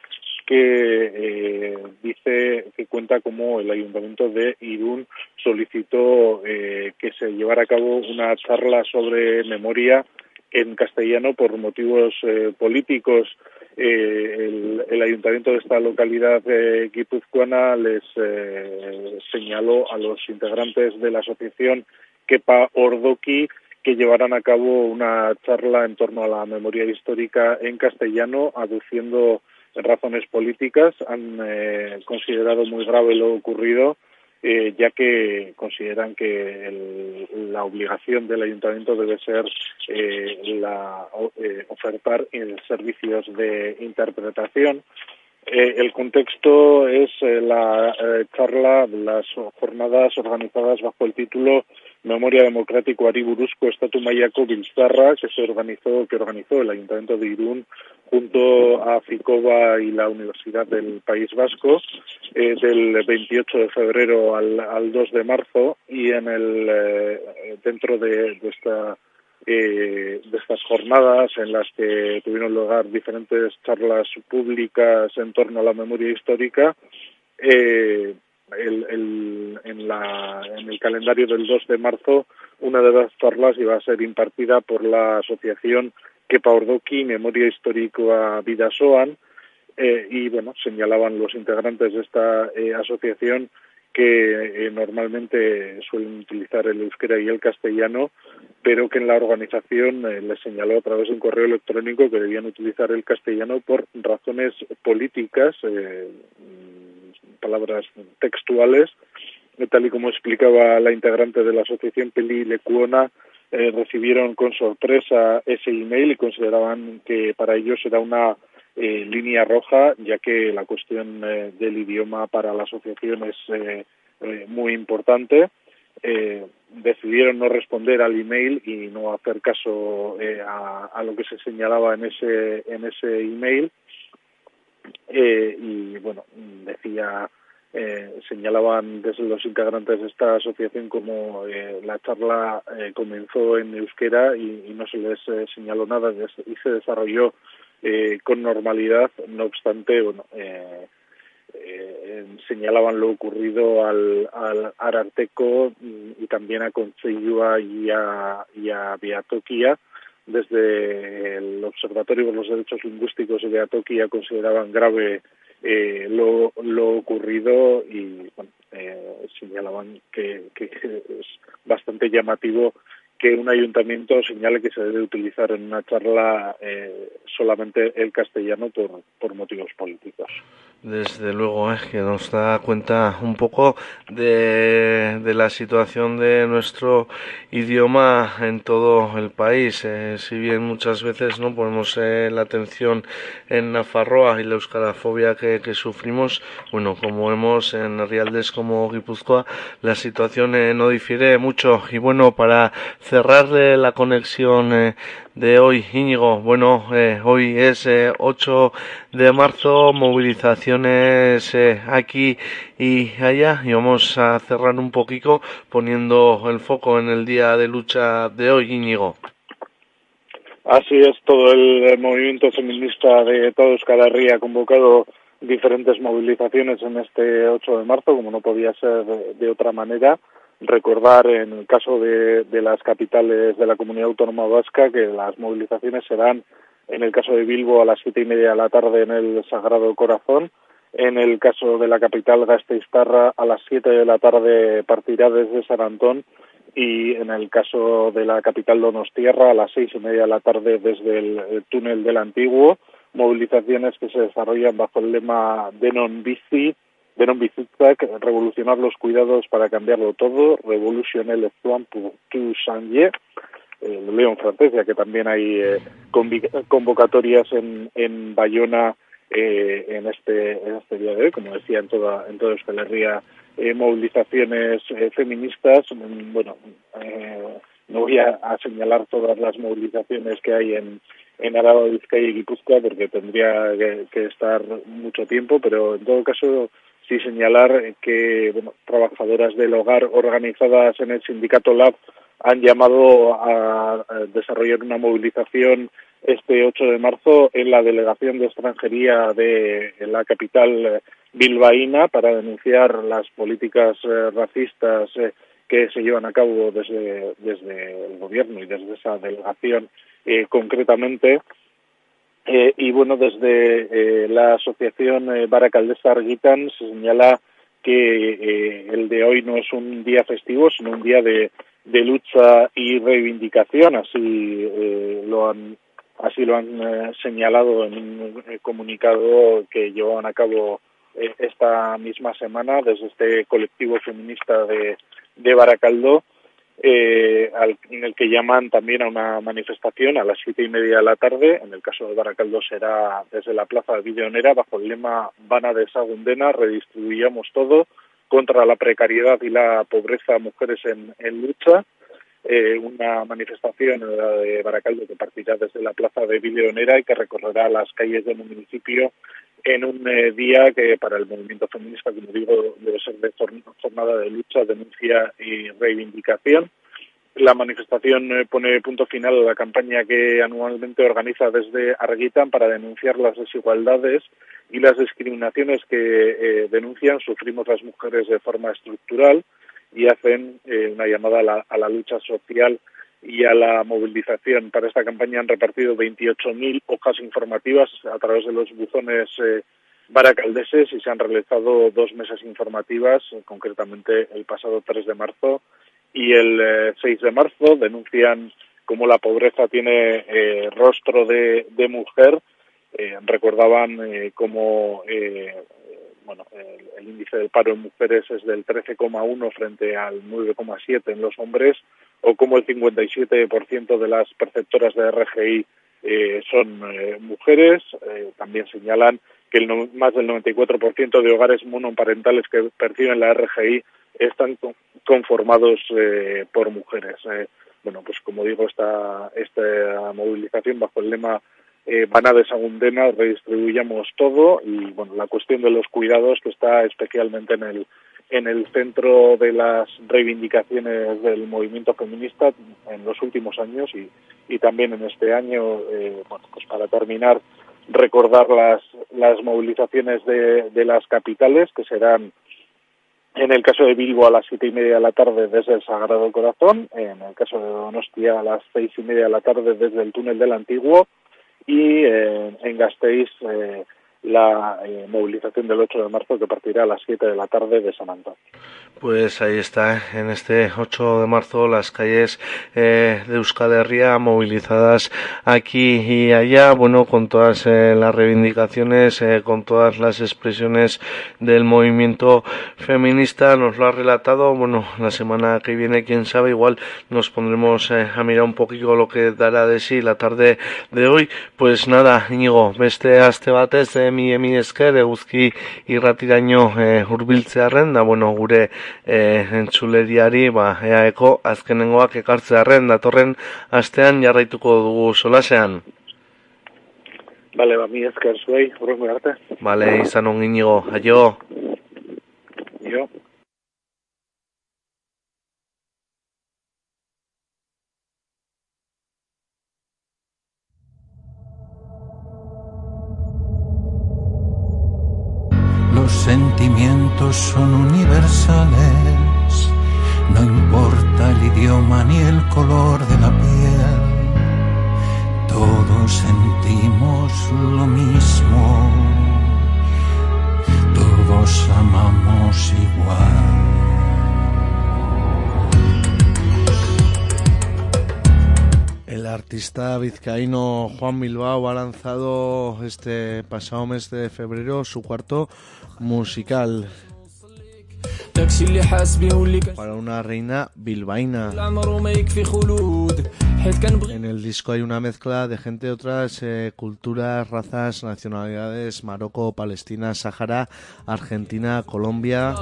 que eh, dice que cuenta como el ayuntamiento de Irún solicitó eh, que se llevara a cabo una charla sobre memoria en castellano por motivos eh, políticos. Eh, el, el, ayuntamiento de esta localidad guipuzcoana les eh, señaló a los integrantes de la asociación Kepa Ordoki que llevaran a cabo una charla en torno a la memoria histórica en castellano, aduciendo razones políticas. Han eh, considerado muy grave lo ocurrido eh, ya que consideran que el, la obligación del ayuntamiento debe ser eh, la, eh, ofertar servicios de interpretación. Eh, el contexto es eh, la eh, charla, las jornadas organizadas bajo el título Memoria Democrático Ari Buruzko Estatu Mailako Biltzarra, que se organizó, que organizó el Ayuntamiento de Irún junto a FICOBA y la Universidad del País Vasco eh, del 28 de febrero al, al 2 de marzo y en el eh, dentro de, de esta eh, de estas jornadas en las que tuvieron lugar diferentes charlas públicas en torno a la memoria histórica. Eh, el, en, la, el calendario del 2 de marzo, una de las charlas iba a ser impartida por la asociación Kepa Ordoki, Memoria Histórica Vidasoan, eh, y bueno, señalaban los integrantes de esta eh, asociación que eh, normalmente suelen utilizar el euskera y el castellano, pero que en la organización eh, les señaló a través de un correo electrónico que debían utilizar el castellano por razones políticas, eh, palabras textuales, tal y como explicaba la integrante de la asociación Peli Lecuona, eh, recibieron con sorpresa ese email y consideraban que para ellos era una eh, línea roja, ya que la cuestión eh, del idioma para la asociación es eh, eh, muy importante. Eh, decidieron no responder al email y no hacer caso eh, a, a, lo que se señalaba en ese en ese email eh, y bueno decía eh, señalaban desde los integrantes de esta asociación como eh, la charla eh, comenzó en euskera y, y no se les eh, señaló nada y se desarrolló eh, con normalidad. No obstante, bueno, señalaban lo ocurrido al, al Ararteco y también a Conceyua y a, y a. Desde el Observatorio de los Derechos Lingüísticos de Beatokia consideraban grave eh, lo, lo ocurrido y bueno, eh, señalaban que, que es bastante llamativo que un ayuntamiento señale que se debe utilizar en una charla eh, solamente el castellano por, por motivos políticos. Desde luego, es eh, que nos da cuenta un poco de, de, la situación de nuestro idioma en todo el país. Eh, si bien muchas veces no ponemos eh, la atención en Nafarroa y la euskarafobia que, que, sufrimos, bueno, como vemos en Rialdes como Guipúzcoa, la situación eh, no difiere mucho. Y bueno, para cerrarle la conexión de hoy, Íñigo. Bueno, eh, hoy es eh, 8 de marzo, movilizaciones eh, aquí y allá y vamos a cerrar un poquito poniendo el foco en el día de lucha de hoy, Íñigo. Así es, todo el movimiento feminista de toda Euskal Herria ha convocado diferentes movilizaciones en este 8 de marzo, como no podía ser de otra manera recordar en el caso de, de, las capitales de la comunidad autónoma vasca que las movilizaciones serán en el caso de Bilbo a las siete y media de la tarde en el Sagrado Corazón, en el caso de la capital Gasteiztarra a las siete de la tarde partirá desde San Antón. Y en el caso de la capital Donostierra a las seis y media de la tarde desde el, el túnel del Antiguo, movilizaciones que se desarrollan bajo el lema Denon Bici, Denon Bizitzak, revolucionar los cuidados para cambiarlo todo, revolucionar el Zuan pour tout changer, lo leo en francés, ya que también hay eh, convocatorias en, Bayona eh, en este en este día de hoy, como decía en toda en toda Euskal Herria, eh, movilizaciones eh, feministas, bueno, eh, no voy a, señalar todas las movilizaciones que hay en en Araba, Vizcaya y Guipúzcoa porque tendría que estar mucho tiempo, pero en todo caso sí señalar que bueno, trabajadoras del hogar organizadas en el sindicato LAB han llamado a, desarrollar una movilización este 8 de marzo en la delegación de extranjería de la capital bilbaína para denunciar las políticas eh, racistas eh, que se llevan a cabo desde, desde el gobierno y desde esa delegación eh, concretamente eh, y bueno, desde eh, la asociación eh, Baracaldesa Arguitan se señala que eh, el de hoy no es un día festivo, sino un día de, de lucha y reivindicación, así eh, lo han así lo han eh, señalado en un comunicado que llevaban a cabo esta misma semana desde este colectivo feminista de, de Baracaldo eh, al, en el que llaman también a una manifestación a las siete y media de la tarde. En el caso de Baracaldo será desde la plaza de Videonera bajo el lema Vana de Sagundena, redistribuyamos todo contra la precariedad y la pobreza mujeres en, lucha. Eh, una manifestación de Baracaldo que partirá desde la plaza de Videonera y que recorrerá las calles del municipio en un eh, día que para el movimiento feminista, como digo, debe ser de jornada de lucha, denuncia y reivindicación. la manifestación eh, pone punto final a la campaña que anualmente organiza desde Arguitan para denunciar las desigualdades y las discriminaciones que eh, denuncian sufrimos las mujeres de forma estructural y hacen una llamada a la, a la lucha social y a la movilización. Para esta campaña han repartido 28.000 hojas informativas a través de los buzones eh, baracaldeses y se han realizado dos mesas informativas, eh, concretamente el pasado 3 de marzo y el eh, 6 de marzo. Denuncian cómo la pobreza tiene eh, rostro de, de mujer. Eh, recordaban eh, cómo bueno, el, el índice del paro en mujeres es del 13,1 frente al 9,7 en los hombres, o como el 57% de las perceptoras de RGI eh, son eh, mujeres. Eh, también señalan que el no, más del 94% de hogares monoparentales que perciben la RGI están con, conformados eh, por mujeres. Eh, bueno, pues como digo, esta, esta movilización bajo el lema eh, van a de Sagundena, redistribuyamos todo y bueno, la cuestión de los cuidados que está especialmente en el en el centro de las reivindicaciones del movimiento feminista en los últimos años y, y también en este año, eh, bueno, pues para terminar, recordar las, las movilizaciones de, de las capitales que serán en el caso de Bilbo a las siete y media de la tarde desde el Sagrado Corazón, en el caso de Donostia a las seis y media de la tarde desde el túnel del Antiguo y eh, en Gasteiz eh, la eh, movilización del 8 de marzo que partirá a las 7 de la tarde de San Antonio. Pues ahí está, en este 8 de marzo las calles eh, de Euskal Herria movilizadas aquí y allá, bueno, con todas eh, las reivindicaciones, eh, con todas las expresiones del movimiento feminista, nos lo ha relatado, bueno, la semana que viene, quién sabe, igual nos pondremos a mirar un poquito lo que dará de sí la tarde de hoy, pues nada, Íñigo, beste aste batez, mi emi esker, eguzki irratiraino eh, hurbiltzearren, da bueno, gure eh, entzuleriari, ba, eaeko azkenengoak ekartzearren, datorren astean jarraituko dugu solasean. Bale, ba, mi esker zuei, horrengo arte. Bale, izan on Íñigo, aio. Los sentimientos son universales, no importa el idioma ni el color de la piel. Todos sentimos lo mismo, todos amamos igual. El artista vizcaíno Juan Bilbao ha lanzado este pasado mes de febrero su cuarto musical para una reina bilbaína. En el disco hay una mezcla de gente de otras eh, culturas, razas, nacionalidades, Marocco, Palestina, Sahara, Argentina, Colombia.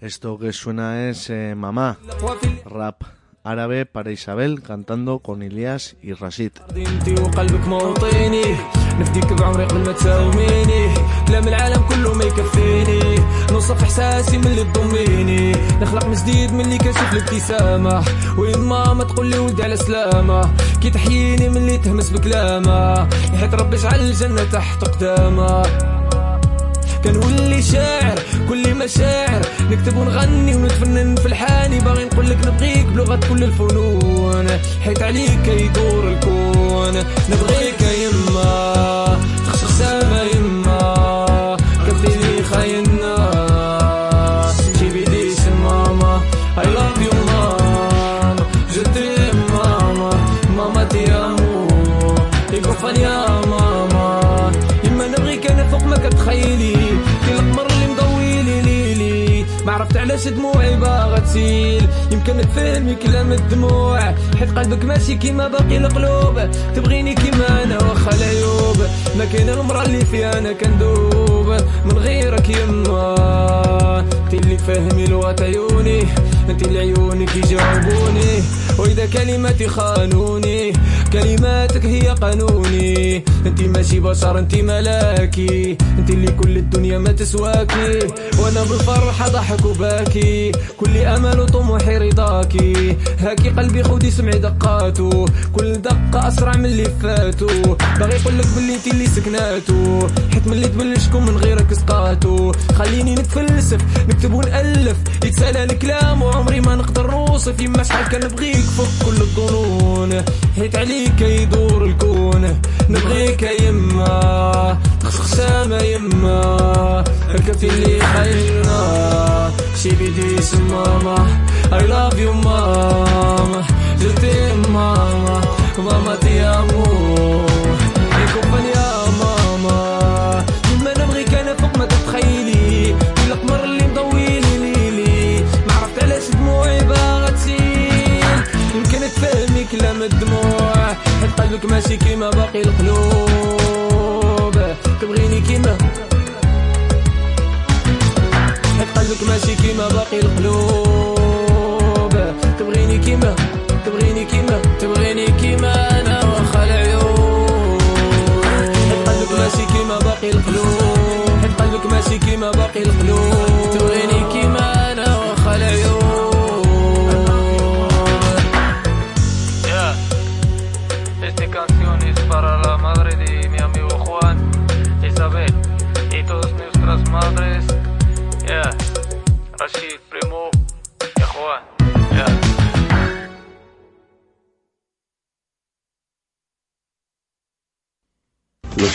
Esto que suena es eh, mamá, rap. árabe para Isabel cantando con Ilias y Rashid. نوصف إحساسي من اللي تضميني. نخلق من جديد من اللي الابتسامه وين ماما تقول لي على سلامة. كي تحييني من اللي تهمس بكلامة. يحيط ربي جعل الجنة تحت قدامة. كنولي شاعر كل مشاعر نكتب ونغني ونتفنن في الحاني. باغي نقول لك نبغيك بلغة كل الفنون. حيت عليك يدور الكون. نبغيك يما تخشى سما علاش دموعي باغا تسيل. يمكن تفهمي كلام الدموع. حيت قلبك ماشي كيما باقي القلوب. تبغيني كيما أنا واخا العيوب. ما كاين المرا اللي فيها أنا كندوب. من غيرك يما. أنت اللي فاهمي لغة عيوني أنت اللي عيونك يجاوبوني وإذا إذا كلماتي خانوني كلماتك هي قانوني. أنت ماشي بشر أنت ملاكي. أنت اللي كل الدنيا ما تسواكي. وأنا بالفرحة ضحك وباكي. كل أمل وطموحي رضاكي. هاكي قلبي خودي سمعي دقاتو كل دقة أسرع من اللي فاتو باغي يقول لك باللي أنت اللي سكناتو. حيت من اللي تبلشكم من غيرك سقاتو خليني نتفلسف نكتب ونألف. يتسالى الكلام وعمري ما نقدر نوصف. يما شحال كنبغيك. فوق كل الظنون. حيت عليك يدور الكون. نبغيك يما خسامة يما الكفي اللي خيرنا شي بيدي ماما I love you ماما جوتي ماما ماما تي أمور. كلام الدموع حيت قلبك ماشي كيما باقي القلوب. تبغيني كيما. حيت قلبك ماشي كيما باقي القلوب. تبغيني كيما. تبغيني كيما. تبغيني كيما أنا وأخا العيون. حيت قلبك ماشي كيما باقي القلوب. حيت قلبك ماشي كيما باقي القلوب.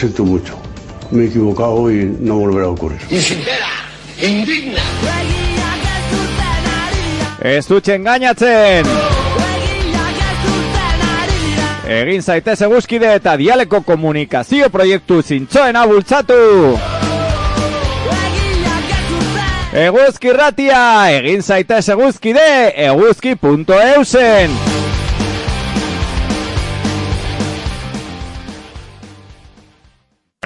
Siento mucho. Me he equivocado y no volverá a ocurrir. indigna. Ez dut engainatzen! Egin zaitez eguzkide eta dialeko komunikazio proiektu zintxoena bultzatu! Eguzki ratia! Egin zaitez eguzkide eguzki.eusen!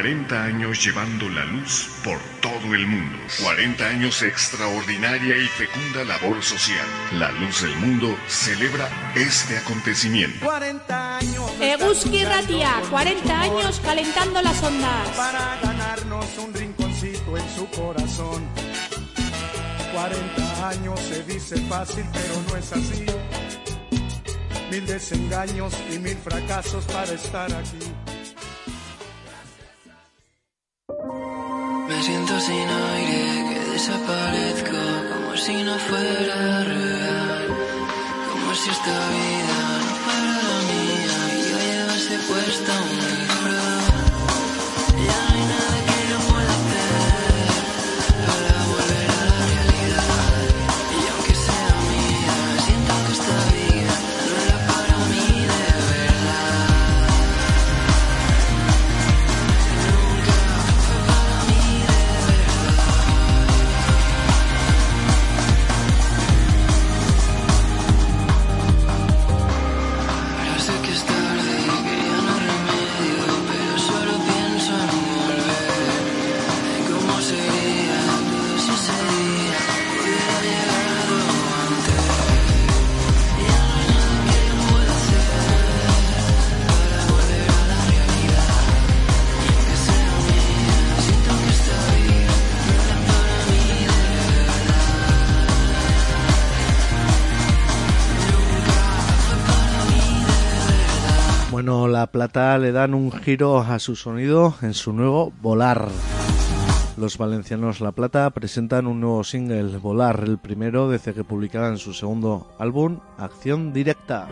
40 años llevando la luz por todo el mundo. 40 años extraordinaria y fecunda labor social. La luz del mundo celebra este acontecimiento. 40 años. Eguski Ratia, 40 años calentando las ondas. Para ganarnos un rinconcito en su corazón. 40 años se dice fácil, pero no es así. Mil desengaños y mil fracasos para estar aquí. Me siento sin aire, que desaparezco como si no fuera real. Como si esta vida no fuera la mía y yo llevase puesta un La Plata le dan un giro a su sonido en su nuevo Volar. Los valencianos La Plata presentan un nuevo single, Volar, el primero desde que publicaran su segundo álbum, Acción Directa.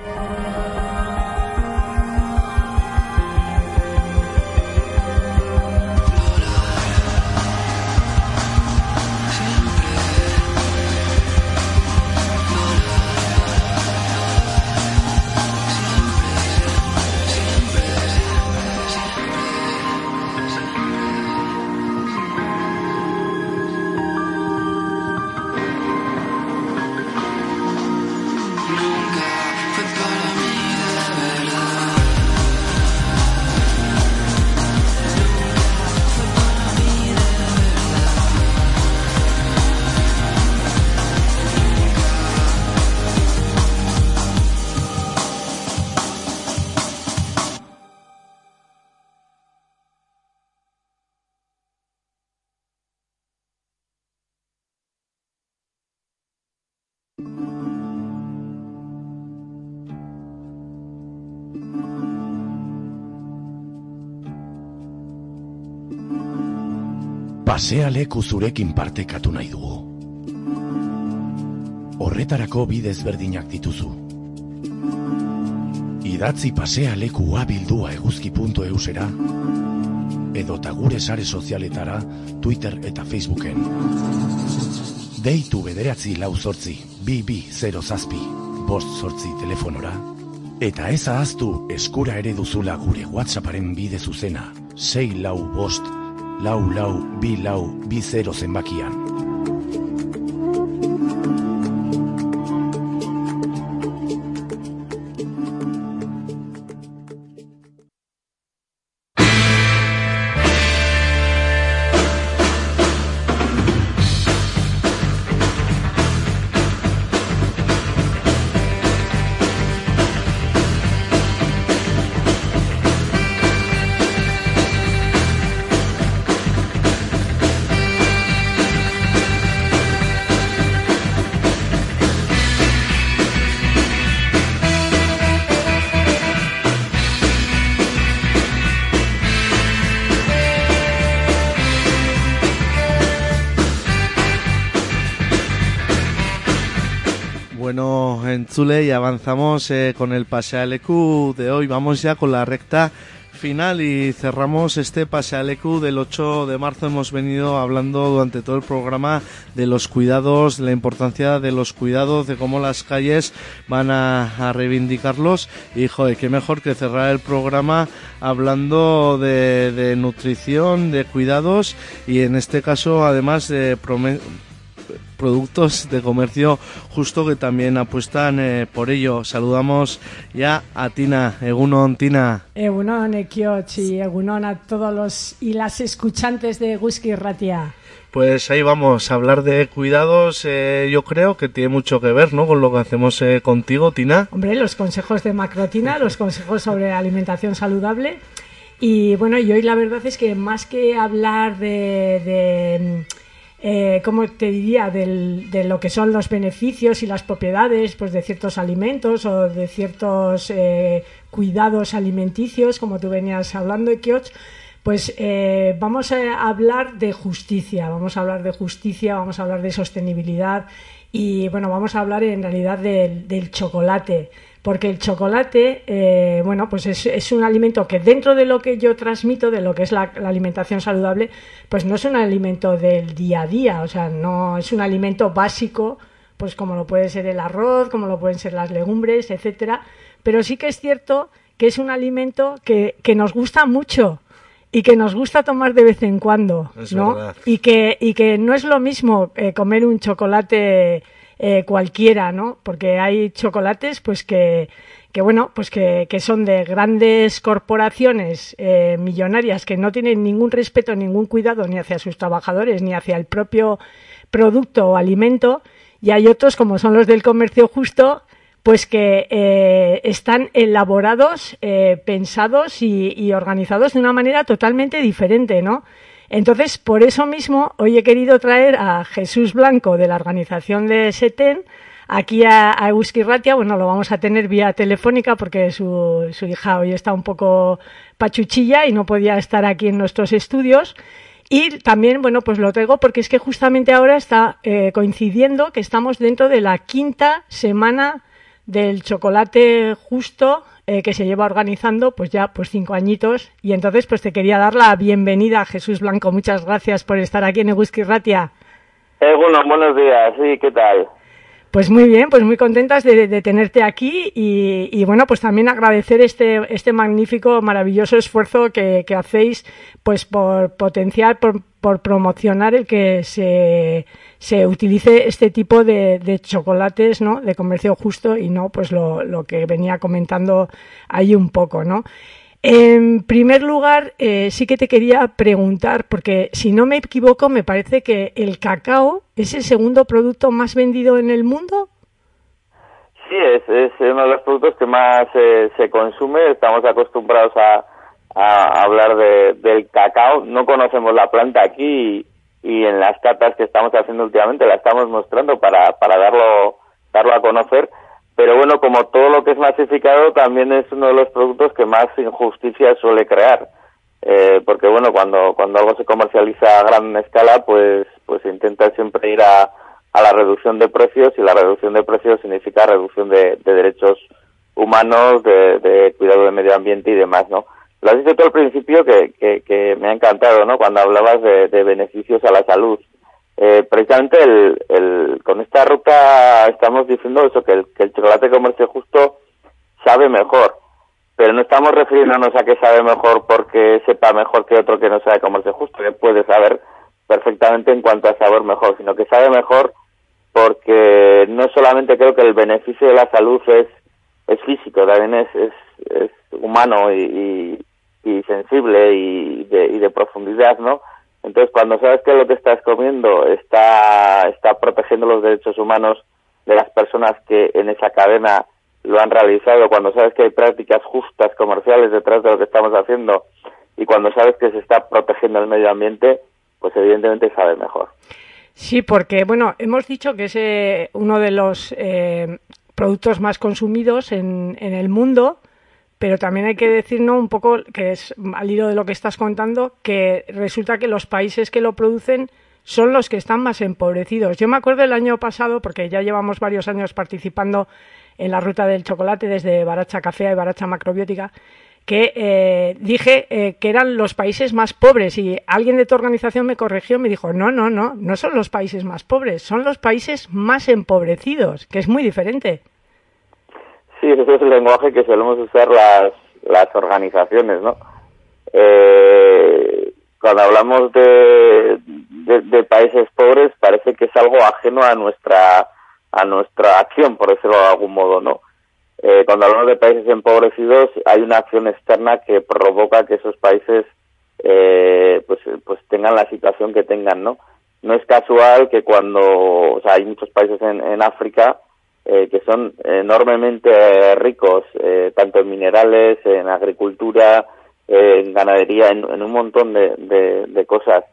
Pasea leku zurekin partekatu nahi dugu. Horretarako bidez berdinak dituzu. Idatzi pasea leku abildua eguzki.eusera edota gure sare sozialetara Twitter eta Facebooken. Deitu bederatzi lau zortzi, bi bi zero zazpi, bost zortzi telefonora, eta ez ahaztu eskura ere duzula gure WhatsApparen bide zuzena, sei lau bost, lau lau bi lau bi zero zenbakian. Y avanzamos eh, con el Pasealecu de hoy. Vamos ya con la recta final y cerramos este Pasealecu del 8 de marzo. Hemos venido hablando durante todo el programa de los cuidados, la importancia de los cuidados, de cómo las calles van a, a reivindicarlos. Y joder, qué mejor que cerrar el programa hablando de, nutrición, de cuidados y en este caso además de prome- productos de comercio justo que también apuestan eh, por ello. Saludamos ya a Tina, Egunon Tina. Egunon, Ekioch y Egunon a todos los y las escuchantes de Gusky Ratia. Pues ahí vamos a hablar de cuidados. eh, yo creo que tiene mucho que ver, ¿no? Con lo que hacemos eh, contigo, Tina. Hombre, los consejos de Macrotina, los [laughs] consejos sobre alimentación saludable. Y bueno, y hoy la verdad es que más que hablar de, de eh, ¿cómo te diría? Del- de lo que son los beneficios y las propiedades pues, de ciertos alimentos o de ciertos eh, cuidados alimenticios, como tú venías hablando, Kioch, pues eh, vamos a hablar de justicia, vamos a hablar de justicia, vamos a hablar de sostenibilidad y bueno, vamos a hablar en realidad del chocolate, porque el chocolate, eh, bueno, pues es, es un alimento que dentro de lo que yo transmito, de lo que es la, la alimentación saludable, pues no es un alimento del día a día, o sea, no es un alimento básico, pues como lo puede ser el arroz, como lo pueden ser las legumbres, etcétera, pero sí que es cierto que es un alimento que, que nos gusta mucho y que nos gusta tomar de vez en cuando, Es ¿no? verdad. Y que, y que no es lo mismo eh, comer un chocolate eh, cualquiera, ¿no? Porque hay chocolates, pues que, que bueno, pues que, que son de grandes corporaciones eh, millonarias que no tienen ningún respeto, ningún cuidado ni hacia sus trabajadores, ni hacia el propio producto o alimento, y hay otros, como son los del comercio justo, pues que eh, están elaborados, eh, pensados y, y organizados de una manera totalmente diferente, ¿no? Entonces, por eso mismo, hoy he querido traer a Jesús Blanco de la organización de SETEN aquí a, a Euski Ratia. Bueno, lo vamos a tener vía telefónica porque su, su hija hoy está un poco pachuchilla y no podía estar aquí en nuestros estudios. Y también, bueno, pues lo traigo porque es que justamente ahora está eh, coincidiendo que estamos dentro de la quinta semana del chocolate justo eh, que se lleva organizando pues ya pues cinco añitos. Y entonces pues te quería dar la bienvenida a Jesús Blanco. Muchas gracias por estar aquí en Eguski Ratia. Eh, bueno, buenos días, sí, ¿qué tal? pues muy bien pues muy contentas de, de tenerte aquí y, y, bueno pues también agradecer este este magnífico maravilloso esfuerzo que, que hacéis pues por potenciar por, por promocionar el que se se utilice este tipo de, chocolates, ¿no? De comercio justo y no, pues lo, lo, que venía comentando ahí un poco, ¿no? En primer lugar, eh, sí que te quería preguntar, porque si no me equivoco, me parece que el cacao es el segundo producto más vendido en el mundo. Sí, es, es uno de los productos que más eh, se consume. Estamos acostumbrados a, a hablar de, del cacao. No conocemos la planta aquí y, en las catas que estamos haciendo últimamente la estamos mostrando para, para darlo, darlo a conocer. Pero bueno, como todo lo que es masificado, también es uno de los productos que más injusticia suele crear. eh, porque bueno, cuando, cuando algo se comercializa a gran escala, pues, pues intenta siempre ir a, a la reducción de precios y la reducción de precios significa reducción de, de derechos humanos, de, de cuidado del medio ambiente y demás, ¿no? Lo has dicho tú al principio que, que, me ha encantado, ¿no? Cuando hablabas de, de beneficios a la salud. Eh, precisamente el, el, con esta ruta estamos diciendo eso, que el, que el chocolate comercio justo sabe mejor, pero no estamos refiriéndonos a que sabe mejor porque sepa mejor que otro que no sabe comercio justo, que puede saber perfectamente en cuanto a sabor mejor, sino que sabe mejor porque no solamente creo que el beneficio de la salud es, es físico, también es, es, es humano y, y, sensible y de, y de profundidad, ¿no? Entonces, cuando sabes que lo que estás comiendo está, está protegiendo los derechos humanos de las personas que en esa cadena lo han realizado, cuando sabes que hay prácticas justas comerciales detrás de lo que estamos haciendo y cuando sabes que se está protegiendo el medio ambiente, pues evidentemente sabe mejor. Sí, porque bueno, hemos dicho que es eh, uno de los eh, productos más consumidos en, en el mundo pero también hay que decirnos un poco, que es al hilo de lo que estás contando, que resulta que los países que lo producen son los que están más empobrecidos. Yo me acuerdo el año pasado, porque ya llevamos varios años participando en la ruta del chocolate desde Baracha Café y Baracha Macrobiótica, que eh, dije eh, que eran los países más pobres y alguien de tu organización me corrigió y me dijo, no, no, no, no son los países más pobres, son los países más empobrecidos, que es muy diferente. Sí, ese es el lenguaje que solemos usar las, las organizaciones, ¿no? Eh, cuando hablamos de, de, países pobres parece que es algo ajeno a nuestra a nuestra acción, por decirlo de algún modo, ¿no? Eh, cuando hablamos de países empobrecidos hay una acción externa que provoca que esos países eh, pues pues tengan la situación que tengan, ¿no? No es casual que cuando, o sea, hay muchos países en, en África eh, que son enormemente ricos, eh, tanto en minerales, en agricultura, en ganadería, en, un montón de, de, cosas,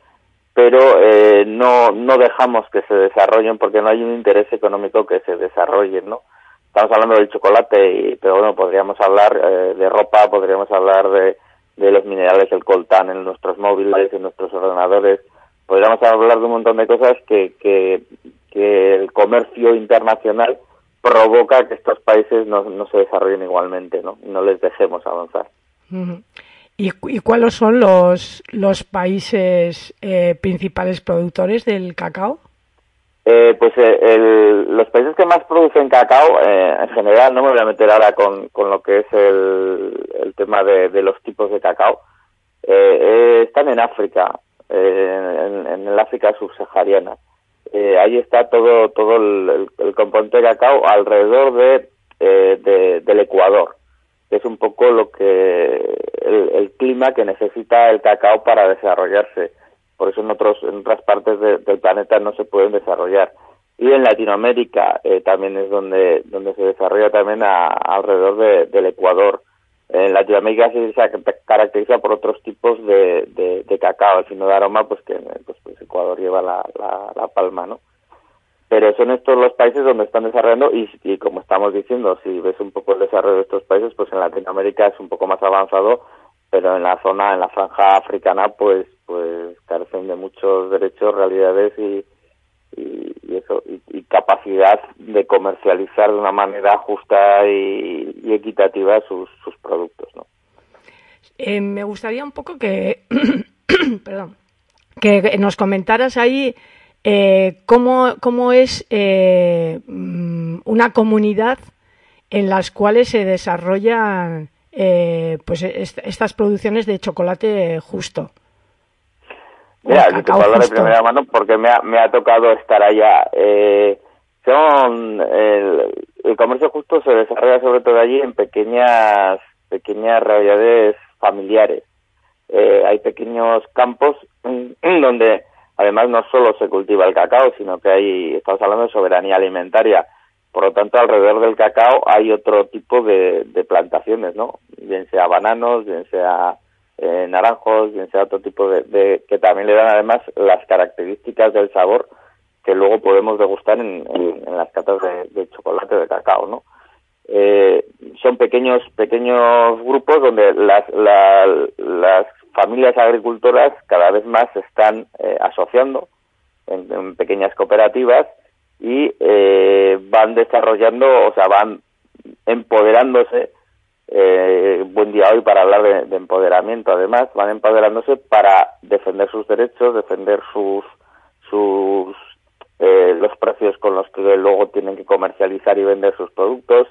pero eh, no, no dejamos que se desarrollen porque no hay un interés económico que se desarrolle, ¿no? Estamos hablando del chocolate, y, pero bueno, podríamos hablar eh, de ropa, podríamos hablar de, de los minerales, el coltán en nuestros móviles, en nuestros ordenadores, podríamos hablar de un montón de cosas que, que, que el comercio internacional provoca que estos países no, no se desarrollen igualmente, ¿no? No les dejemos avanzar. ¿Y, ¿Y, cuáles son los, los países eh, principales productores del cacao? Eh, pues eh, el, los países que más producen cacao, eh, en general, no me voy a meter ahora con, con lo que es el, el tema de, de, los tipos de cacao, están en África, en, en el África subsahariana eh, ahí está todo todo el, componente de cacao alrededor de, eh, de, del Ecuador, que es un poco lo que el, el, clima que necesita el cacao para desarrollarse. Por eso en otros en otras partes de, del planeta no se pueden desarrollar. Y en Latinoamérica eh, también es donde donde se desarrolla también a, alrededor de, del Ecuador. En Latinoamérica se caracteriza por otros tipos de, de, de cacao, el fino de aroma, pues que pues, pues Ecuador lleva la, la, la, palma, ¿no? Pero son estos los países donde están desarrollando y, y, como estamos diciendo, si ves un poco el desarrollo de estos países, pues en Latinoamérica es un poco más avanzado, pero en la zona, en la franja africana, pues pues carecen de muchos derechos, realidades y, y, eso y, capacidad de comercializar de una manera justa y, equitativa sus, sus productos ¿no? Eh, me gustaría un poco que [coughs] perdón que nos comentaras ahí eh, cómo, cómo es eh, una comunidad en las cuales se desarrollan eh, pues est estas producciones de chocolate justo Mira, yo te puedo de primera mano porque me ha, me ha tocado estar allá. Eh, son el, el, comercio justo se desarrolla sobre todo allí en pequeñas pequeñas realidades familiares. Eh, hay pequeños campos [clears throat] donde además no solo se cultiva el cacao, sino que hay estamos hablando de soberanía alimentaria. Por lo tanto, alrededor del cacao hay otro tipo de, de plantaciones, ¿no? Bien sea bananos, bien sea eh, naranjos, bien sea otro tipo de, que también le dan además las características del sabor que luego podemos degustar en, en, en las catas de, chocolate de cacao, ¿no? Eh, son pequeños pequeños grupos donde las la, las familias agricultoras cada vez más se están eh, asociando en, pequeñas cooperativas y eh, van desarrollando, o sea, van empoderándose. Eh, buen día hoy para hablar de, empoderamiento. Además, van empoderándose para defender sus derechos, defender sus sus los precios con los que luego tienen que comercializar y vender sus productos,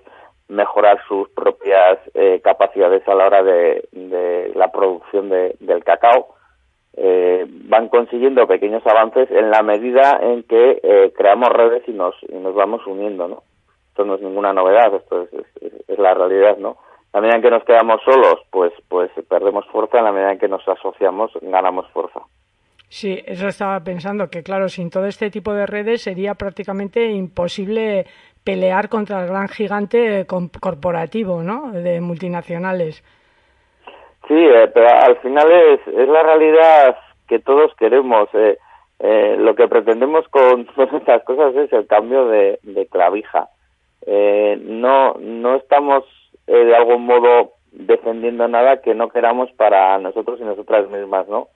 mejorar sus propias eh, capacidades a la hora de, la producción del cacao. Eh, van consiguiendo pequeños avances en la medida en que eh, creamos redes y nos, y nos vamos uniendo, ¿no? Esto no es ninguna novedad, esto es, la realidad, ¿no? La medida en que nos quedamos solos, pues, pues perdemos fuerza, en la medida en que nos asociamos, ganamos fuerza. Sí, eso estaba pensando, que claro, sin todo este tipo de redes sería prácticamente imposible pelear contra el gran gigante corporativo, ¿no? De multinacionales. Sí, eh, pero al final es, es la realidad que todos queremos. Eh, eh, lo que pretendemos con [laughs] todas estas cosas es el cambio de, de clavija. no, no estamos de algún modo defendiendo nada que no queramos para nosotros y nosotras mismas, ¿no?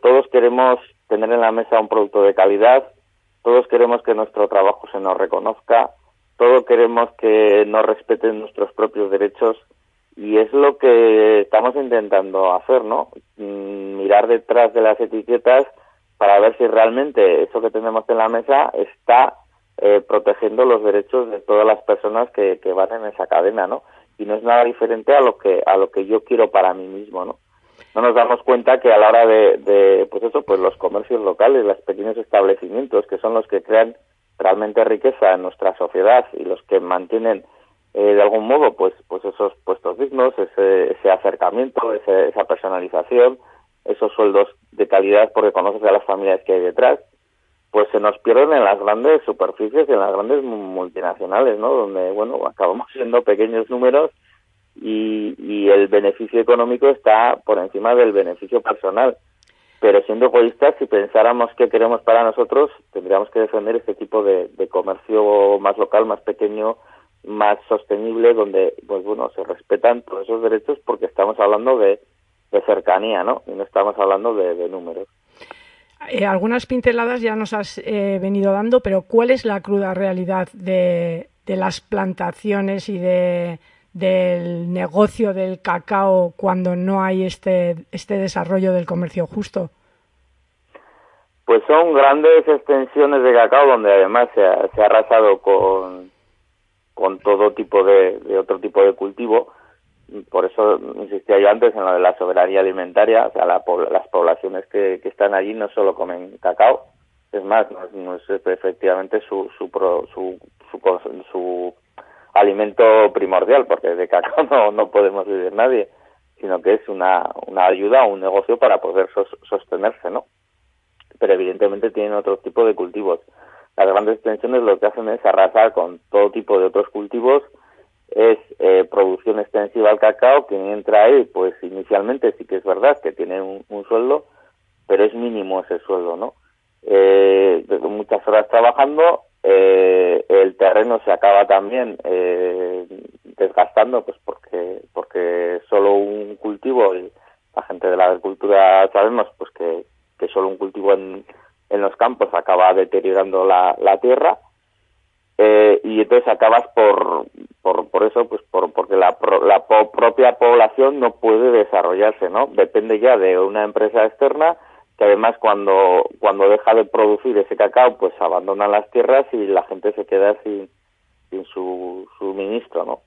todos queremos tener en la mesa un producto de calidad, todos queremos que nuestro trabajo se nos reconozca, todos queremos que nos respeten nuestros propios derechos y es lo que estamos intentando hacer, ¿no? Mm, mirar detrás de las etiquetas para ver si realmente eso que tenemos en la mesa está eh, protegiendo los derechos de todas las personas que, que van en esa cadena, ¿no? Y no es nada diferente a lo que a lo que yo quiero para mí mismo, ¿no? no nos damos cuenta que a la hora de, pues eso, pues los comercios locales, los pequeños establecimientos, que son los que crean realmente riqueza en nuestra sociedad y los que mantienen eh, de algún modo pues pues esos puestos dignos ese, ese acercamiento esa personalización esos sueldos de calidad porque conoces a las familias que hay detrás pues se nos pierden en las grandes superficies y en las grandes multinacionales no donde bueno acabamos [laughs] siendo pequeños números y, y el beneficio económico está por encima del beneficio personal. Pero siendo egoístas, si pensáramos qué queremos para nosotros, tendríamos que defender este tipo de, comercio más local, más pequeño, más sostenible, donde, pues bueno, se respetan todos esos derechos porque estamos hablando de, cercanía, ¿no? Y no estamos hablando de números. Eh, algunas pinceladas ya nos has eh, venido dando, pero ¿cuál es la cruda realidad de, de las plantaciones y de del negocio del cacao cuando no hay este, este desarrollo del comercio justo? Pues son grandes extensiones de cacao donde además se ha, se ha arrasado con, con todo tipo de, de, otro tipo de cultivo. Por eso insistía yo antes en lo de la soberanía alimentaria. O sea, la, las poblaciones que, que, están allí no solo comen cacao, es más, no es, efectivamente su, su, su, su, su alimento primordial, porque de cacao [laughs] no, no podemos vivir nadie, sino que es una, una ayuda, un negocio para poder sostenerse, ¿no? Pero evidentemente tienen otro tipo de cultivos. Las grandes extensiones lo que hacen es arrasar con todo tipo de otros cultivos, es eh, producción extensiva al cacao, quien entra ahí, pues inicialmente sí que es verdad que tiene un, un sueldo, pero es mínimo ese sueldo, ¿no? Eh, muchas horas trabajando eh, el terreno se acaba también eh, desgastando pues porque porque solo un cultivo y la gente de la agricultura sabemos pues que, que solo un cultivo en, en los campos acaba deteriorando la, la tierra eh, y entonces acabas por, por, por eso, pues por, porque la, la propia población no puede desarrollarse, ¿no? Depende ya de una empresa externa que además cuando, cuando deja de producir ese cacao, pues abandonan las tierras y la gente se queda sin, sin su suministro, ¿no?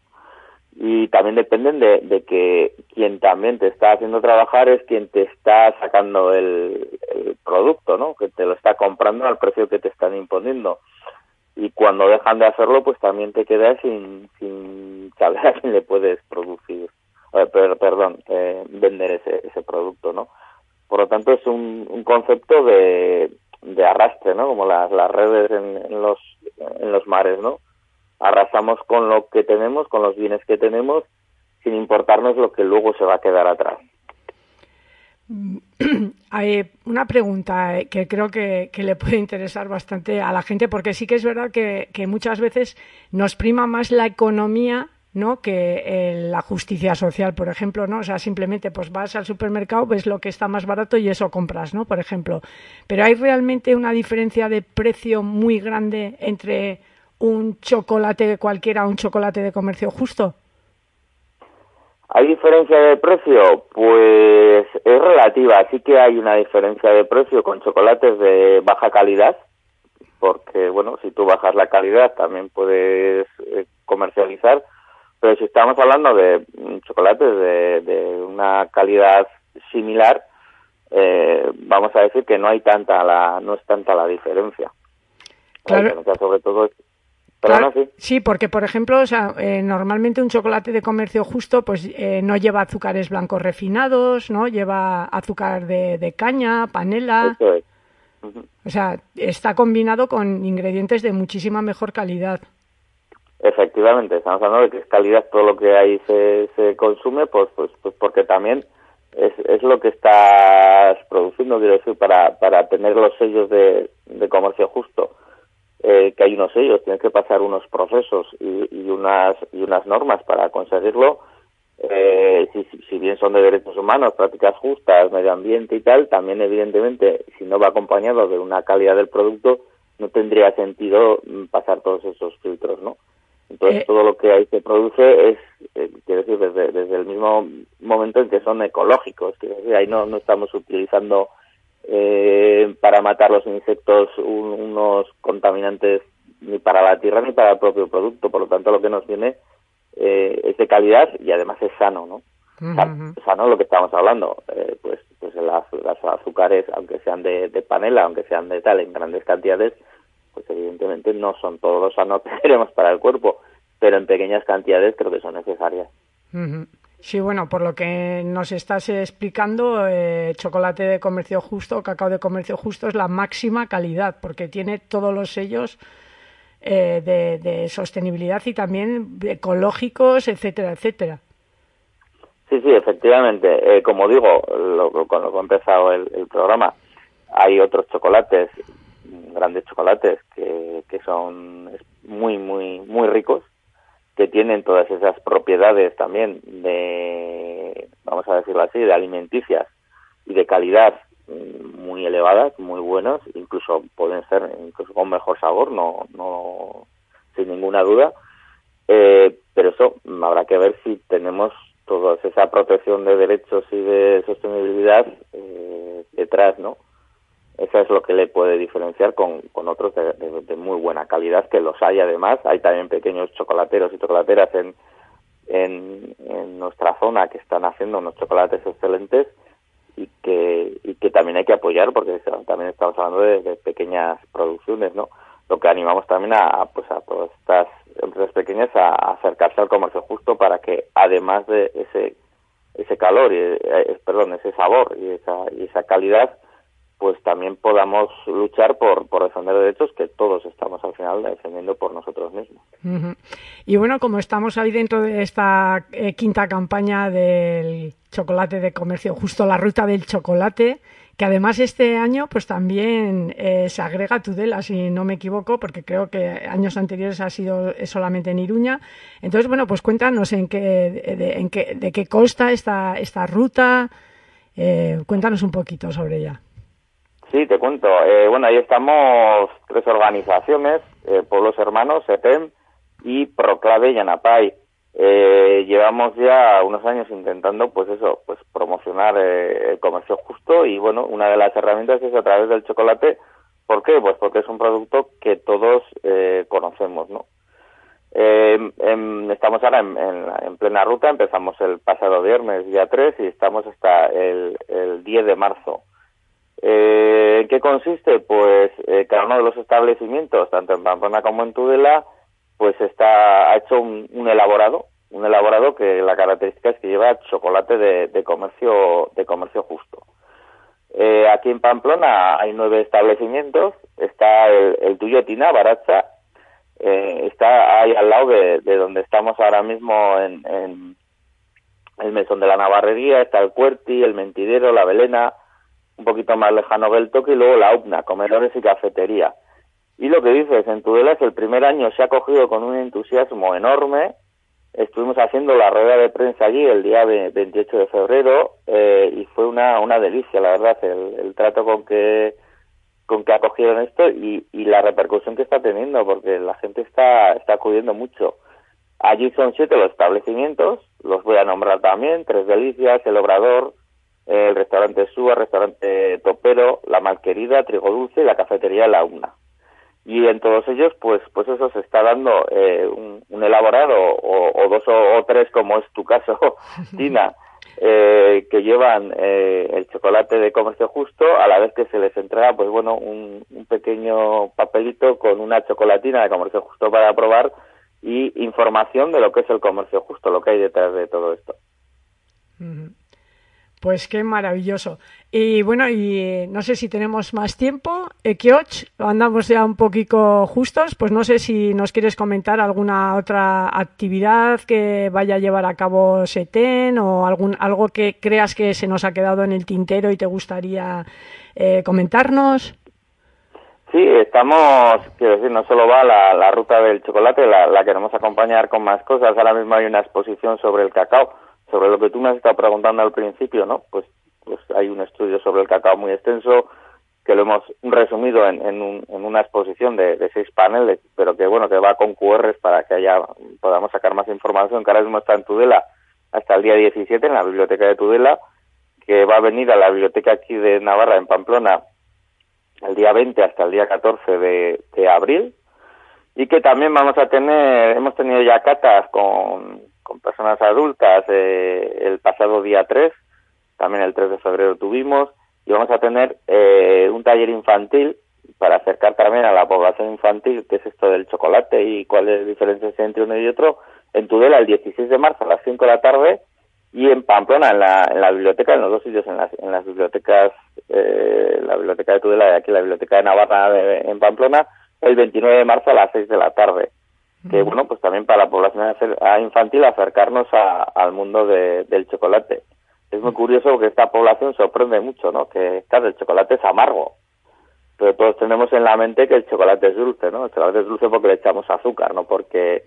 Y también dependen de, de, que quien también te está haciendo trabajar es quien te está sacando el, el producto, ¿no? Que te lo está comprando al precio que te están imponiendo. Y cuando dejan de hacerlo, pues también te quedas sin, sin saber [laughs] a quién le puedes producir, eh, perdón, eh, vender ese, ese producto, ¿no? Por lo tanto, es un, un concepto de, de arrastre, ¿no? Como las, las redes en, en, los, en los mares, ¿no? Arrasamos con lo que tenemos, con los bienes que tenemos, sin importarnos lo que luego se va a quedar atrás. [clears throat] Hay una pregunta eh, que creo que, le puede interesar bastante a la gente, porque sí que es verdad que, muchas veces nos prima más la economía ¿no? que eh, la justicia social, por ejemplo, ¿no? O sea, simplemente pues vas al supermercado, ves lo que está más barato y eso compras, ¿no? Por ejemplo. Pero hay realmente una diferencia de precio muy grande entre un chocolate cualquiera, un chocolate de comercio justo. ¿Hay diferencia de precio? Pues es relativa. Sí que hay una diferencia de precio con chocolates de baja calidad, porque, bueno, si tú bajas la calidad también puedes eh, comercializar pero si estamos hablando de chocolates de, una calidad similar, eh, vamos a decir que no hay tanta la, no es tanta la diferencia. Claro. sobre todo sí. porque por ejemplo, o sea, eh, normalmente un chocolate de comercio justo, pues eh, no lleva azúcares blancos refinados, no lleva azúcar de, de caña, panela. O sea, está combinado con ingredientes de muchísima mejor calidad. Efectivamente, estamos hablando de que es calidad todo lo que ahí se, se consume, pues, pues, pues porque también es, es lo que estás produciendo, quiero decir, para, para tener los sellos de, de comercio justo, eh, que hay unos sellos, tienes que pasar unos procesos y, y unas, y unas normas para conseguirlo, eh, si, si bien son de derechos humanos, prácticas justas, medio ambiente y tal, también evidentemente, si no va acompañado de una calidad del producto, no tendría sentido mm, pasar todos esos filtros, ¿no? Entonces, Eh, todo lo que ahí se produce es, eh, quiero decir, desde, desde el mismo momento en que son ecológicos. Quiero decir, ahí no, no estamos utilizando eh, para matar los insectos un- unos contaminantes ni para la tierra ni para el propio producto. Por lo tanto, lo que nos viene eh, es de calidad y además es sano, ¿no? Sa- Sano lo que estamos hablando. Eh, pues pues las, las azúcares, aunque sean de, de panela, aunque sean de tal, en grandes cantidades, pues evidentemente no son todos los sanos [laughs] que queremos para el cuerpo, pero en pequeñas cantidades creo que son necesarias. Sí, bueno, por lo que nos estás explicando, eh, chocolate de comercio justo, cacao de comercio justo es la máxima calidad, porque tiene todos los sellos eh, de, sostenibilidad y también ecológicos, etcétera, etcétera. Sí, sí, efectivamente. Eh, como digo, lo, lo- cuando he empezado el, el programa, hay otros chocolates, grandes chocolates, que, que son muy, muy, muy ricos, que tienen todas esas propiedades también de, vamos a decirlo así, de alimenticias y de calidad mm, muy elevadas, muy buenos, incluso pueden ser incluso con mejor sabor, no, no, sin ninguna duda. Eh, pero eso habrá que ver si tenemos toda esa protección de derechos y de sostenibilidad eh, detrás, ¿no? Eso es lo que le puede diferenciar con, con otros de, muy buena calidad, que los hay además. Hay también pequeños chocolateros y chocolateras en, en, nuestra zona que están haciendo unos chocolates excelentes y que, y que también hay que apoyar porque también estamos hablando de, pequeñas producciones, ¿no? Lo que animamos también a, pues a todas estas empresas pequeñas a, a acercarse al comercio justo para que además de ese ese calor y eh, perdón ese sabor y esa y esa calidad pues también podamos luchar por, por defender derechos que todos estamos al final defendiendo por nosotros mismos. Y bueno, como estamos ahí dentro de esta eh, quinta campaña del chocolate de comercio, justo la ruta del chocolate, que además este año pues también eh, se agrega Tudela, si no me equivoco, porque creo que años anteriores ha sido eh, solamente en Iruña. Entonces, bueno, pues cuéntanos en qué, de, en qué, de qué consta esta, esta ruta, cuéntanos un poquito sobre ella. Sí, te cuento. Eh, bueno, ahí estamos tres organizaciones, eh, Pueblos Hermanos, EPEM y Proclave y. Eh, llevamos ya unos años intentando, pues eso, pues promocionar eh, el comercio justo y bueno, una de las herramientas es a través del chocolate. ¿Por qué? Pues porque es un producto que todos eh, conocemos, ¿no? Em, estamos ahora en, en, en plena ruta, empezamos el pasado viernes, día 3, y estamos hasta el, el 10 de marzo. Eh, ¿En qué consiste? Pues eh, cada uno de los establecimientos, tanto en Pamplona como en Tudela, pues está ha hecho un, elaborado, un elaborado que la característica es que lleva chocolate de, comercio de comercio justo. Eh, aquí en Pamplona hay nueve establecimientos, está el, el tuyo Tina Baracha, eh, está ahí al lado de, de donde estamos ahora mismo en, en el Mesón de la Navarrería, está el Cuerti, el Mentidero, la Belena, un poquito más lejano que el Toque y luego la UPNA, comedores y cafetería. Y lo que dices, en Tudela es el primer año se ha cogido con un entusiasmo enorme estuvimos haciendo la rueda de prensa allí el día 28 de febrero eh, y fue una, una delicia, la verdad, el, el trato con que con que acogieron esto y, y la repercusión que está teniendo, porque la gente está, está acudiendo mucho. Allí son siete los establecimientos, los voy a nombrar también, Tres Delicias, El Obrador, el restaurante Súa, restaurante Topero, La Malquerida, Trigo Dulce y la cafetería La Una. Y en todos ellos, pues, pues eso se está dando eh, un, elaborado o, dos o, tres, como es tu caso, [laughs] Tina, eh, que llevan eh, el chocolate de comercio justo, a la vez que se les entrega, pues bueno, un, un pequeño papelito con una chocolatina de comercio justo para probar y información de lo que es el comercio justo, lo que hay detrás de todo esto. Pues qué maravilloso. Y bueno, y no sé si tenemos más tiempo. Ekioch, andamos ya un poquito justos, pues no sé si nos quieres comentar alguna otra actividad que vaya a llevar a cabo SETEN o algún, algo que creas que se nos ha quedado en el tintero y te gustaría eh, comentarnos. Sí, estamos, quiero decir, no solo va la, la ruta del chocolate, la, la queremos acompañar con más cosas. Ahora mismo hay una exposición sobre el cacao sobre lo que tú me has estado preguntando al principio, ¿no? Pues, pues hay un estudio sobre el cacao muy extenso que lo hemos resumido en, en, un, en una exposición de, seis paneles, pero que bueno, que va con QRs para que haya, podamos sacar más información, que ahora mismo está en Tudela hasta el día 17 en la biblioteca de Tudela, que va a venir a la biblioteca aquí de Navarra en Pamplona el día 20 hasta el día 14 de, de abril, y que también vamos a tener, hemos tenido ya catas con adultas eh, el pasado día 3, también el 3 de febrero tuvimos, y vamos a tener eh, un taller infantil para acercar también a la población infantil qué es esto del chocolate y cuáles diferencias entre uno y otro, en Tudela el 16 de marzo a las 5 de la tarde y en Pamplona, en la, en la biblioteca, en los dos sitios, en las, en las bibliotecas, eh, la biblioteca de Tudela y aquí la biblioteca de Navarra en Pamplona, el 29 de marzo a las 6 de la tarde que bueno pues también para la población infantil acercarnos a, al mundo de, del chocolate. Es muy curioso porque esta población sorprende mucho no que claro el chocolate es amargo pero todos tenemos en la mente que el chocolate es dulce no el chocolate es dulce porque le echamos azúcar no porque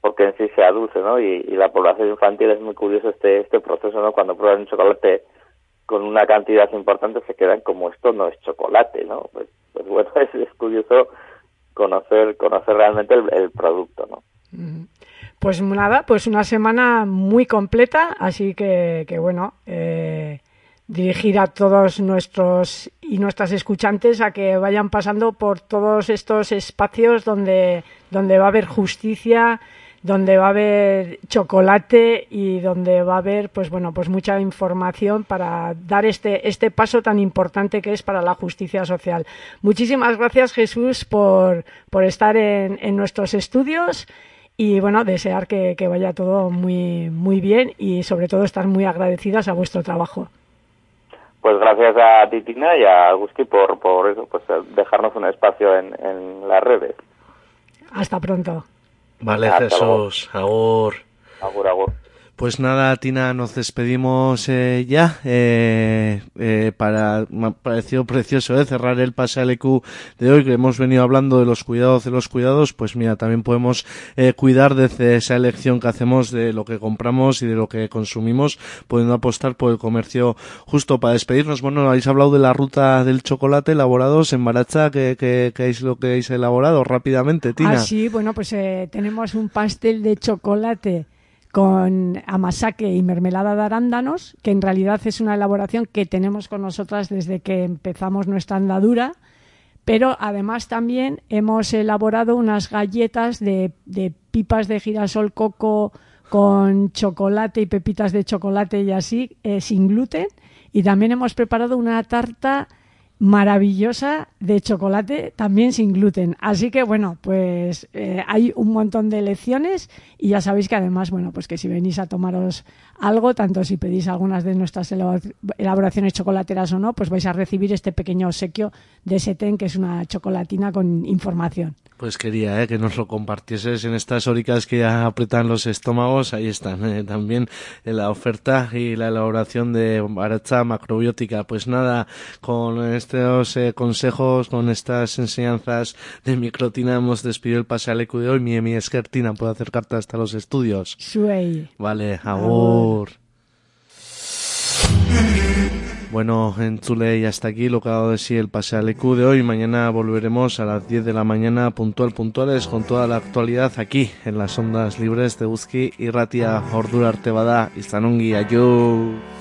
porque en sí sea dulce no y, y, la población infantil es muy curioso este este proceso no cuando prueban un chocolate con una cantidad importante se quedan como esto no es chocolate no pues, pues [laughs] bueno es, es curioso conocer conocer realmente el, producto, ¿no? Pues nada, pues una semana muy completa, así que, que bueno, eh, dirigir a todos nuestros y nuestras escuchantes a que vayan pasando por todos estos espacios donde, donde va a haber justicia, donde va a haber chocolate y donde va a haber pues bueno pues mucha información para dar este este paso tan importante que es para la justicia social. Muchísimas gracias Jesús por, por estar en, en nuestros estudios y bueno desear que, que, vaya todo muy muy bien y sobre todo estar muy agradecidas a vuestro trabajo. Pues gracias a Titina y a Agustín por por eso pues dejarnos un espacio en, en las redes. Hasta pronto Vale, Jesús. Agur. Agur, agur. Pues nada, Tina, nos despedimos eh, ya. Eh, eh, para, me ha parecido precioso eh, cerrar el PaseAleQ de hoy, que hemos venido hablando de los cuidados de los cuidados. Pues mira, también podemos eh, cuidar desde esa elección que hacemos de lo que compramos y de lo que consumimos, pudiendo apostar por el comercio justo. Para despedirnos, bueno, habéis hablado de la ruta del chocolate elaborados en Baracha, que, que, que es lo que habéis elaborado rápidamente, Tina. Ah, sí, bueno, pues eh, tenemos un pastel de chocolate con amasake y mermelada de arándanos, que en realidad es una elaboración que tenemos con nosotras desde que empezamos nuestra andadura, pero además también hemos elaborado unas galletas de, de pipas de girasol coco con chocolate y pepitas de chocolate y así, eh, sin gluten, y también hemos preparado una tarta maravillosa de chocolate también sin gluten. Así que bueno, pues eh, hay un montón de lecciones y ya sabéis que además, bueno, pues que si venís a tomaros algo, tanto si pedís algunas de nuestras elaboraciones chocolateras o no, pues vais a recibir este pequeño obsequio de Seten, que es una chocolatina con información. Pues quería ¿eh? que nos lo compartieses en estas hóricas que ya apretan los estómagos. Ahí están ¿eh? también la oferta y la elaboración de baracha macrobiótica. Pues nada, con estos eh, consejos, con estas enseñanzas de microtina, hemos despedido el pasealecu de hoy. Mi, mi esquertina puede acercarte hasta los estudios. Suey. Vale, agur. Bueno, en Chule y hasta aquí lo que ha dado de sí el pasealecu de hoy. Mañana volveremos a las 10 de la mañana puntual puntuales con toda la actualidad aquí en las ondas libres de Uzki y Ratia Ordura Artebada y Zanongi Ayú.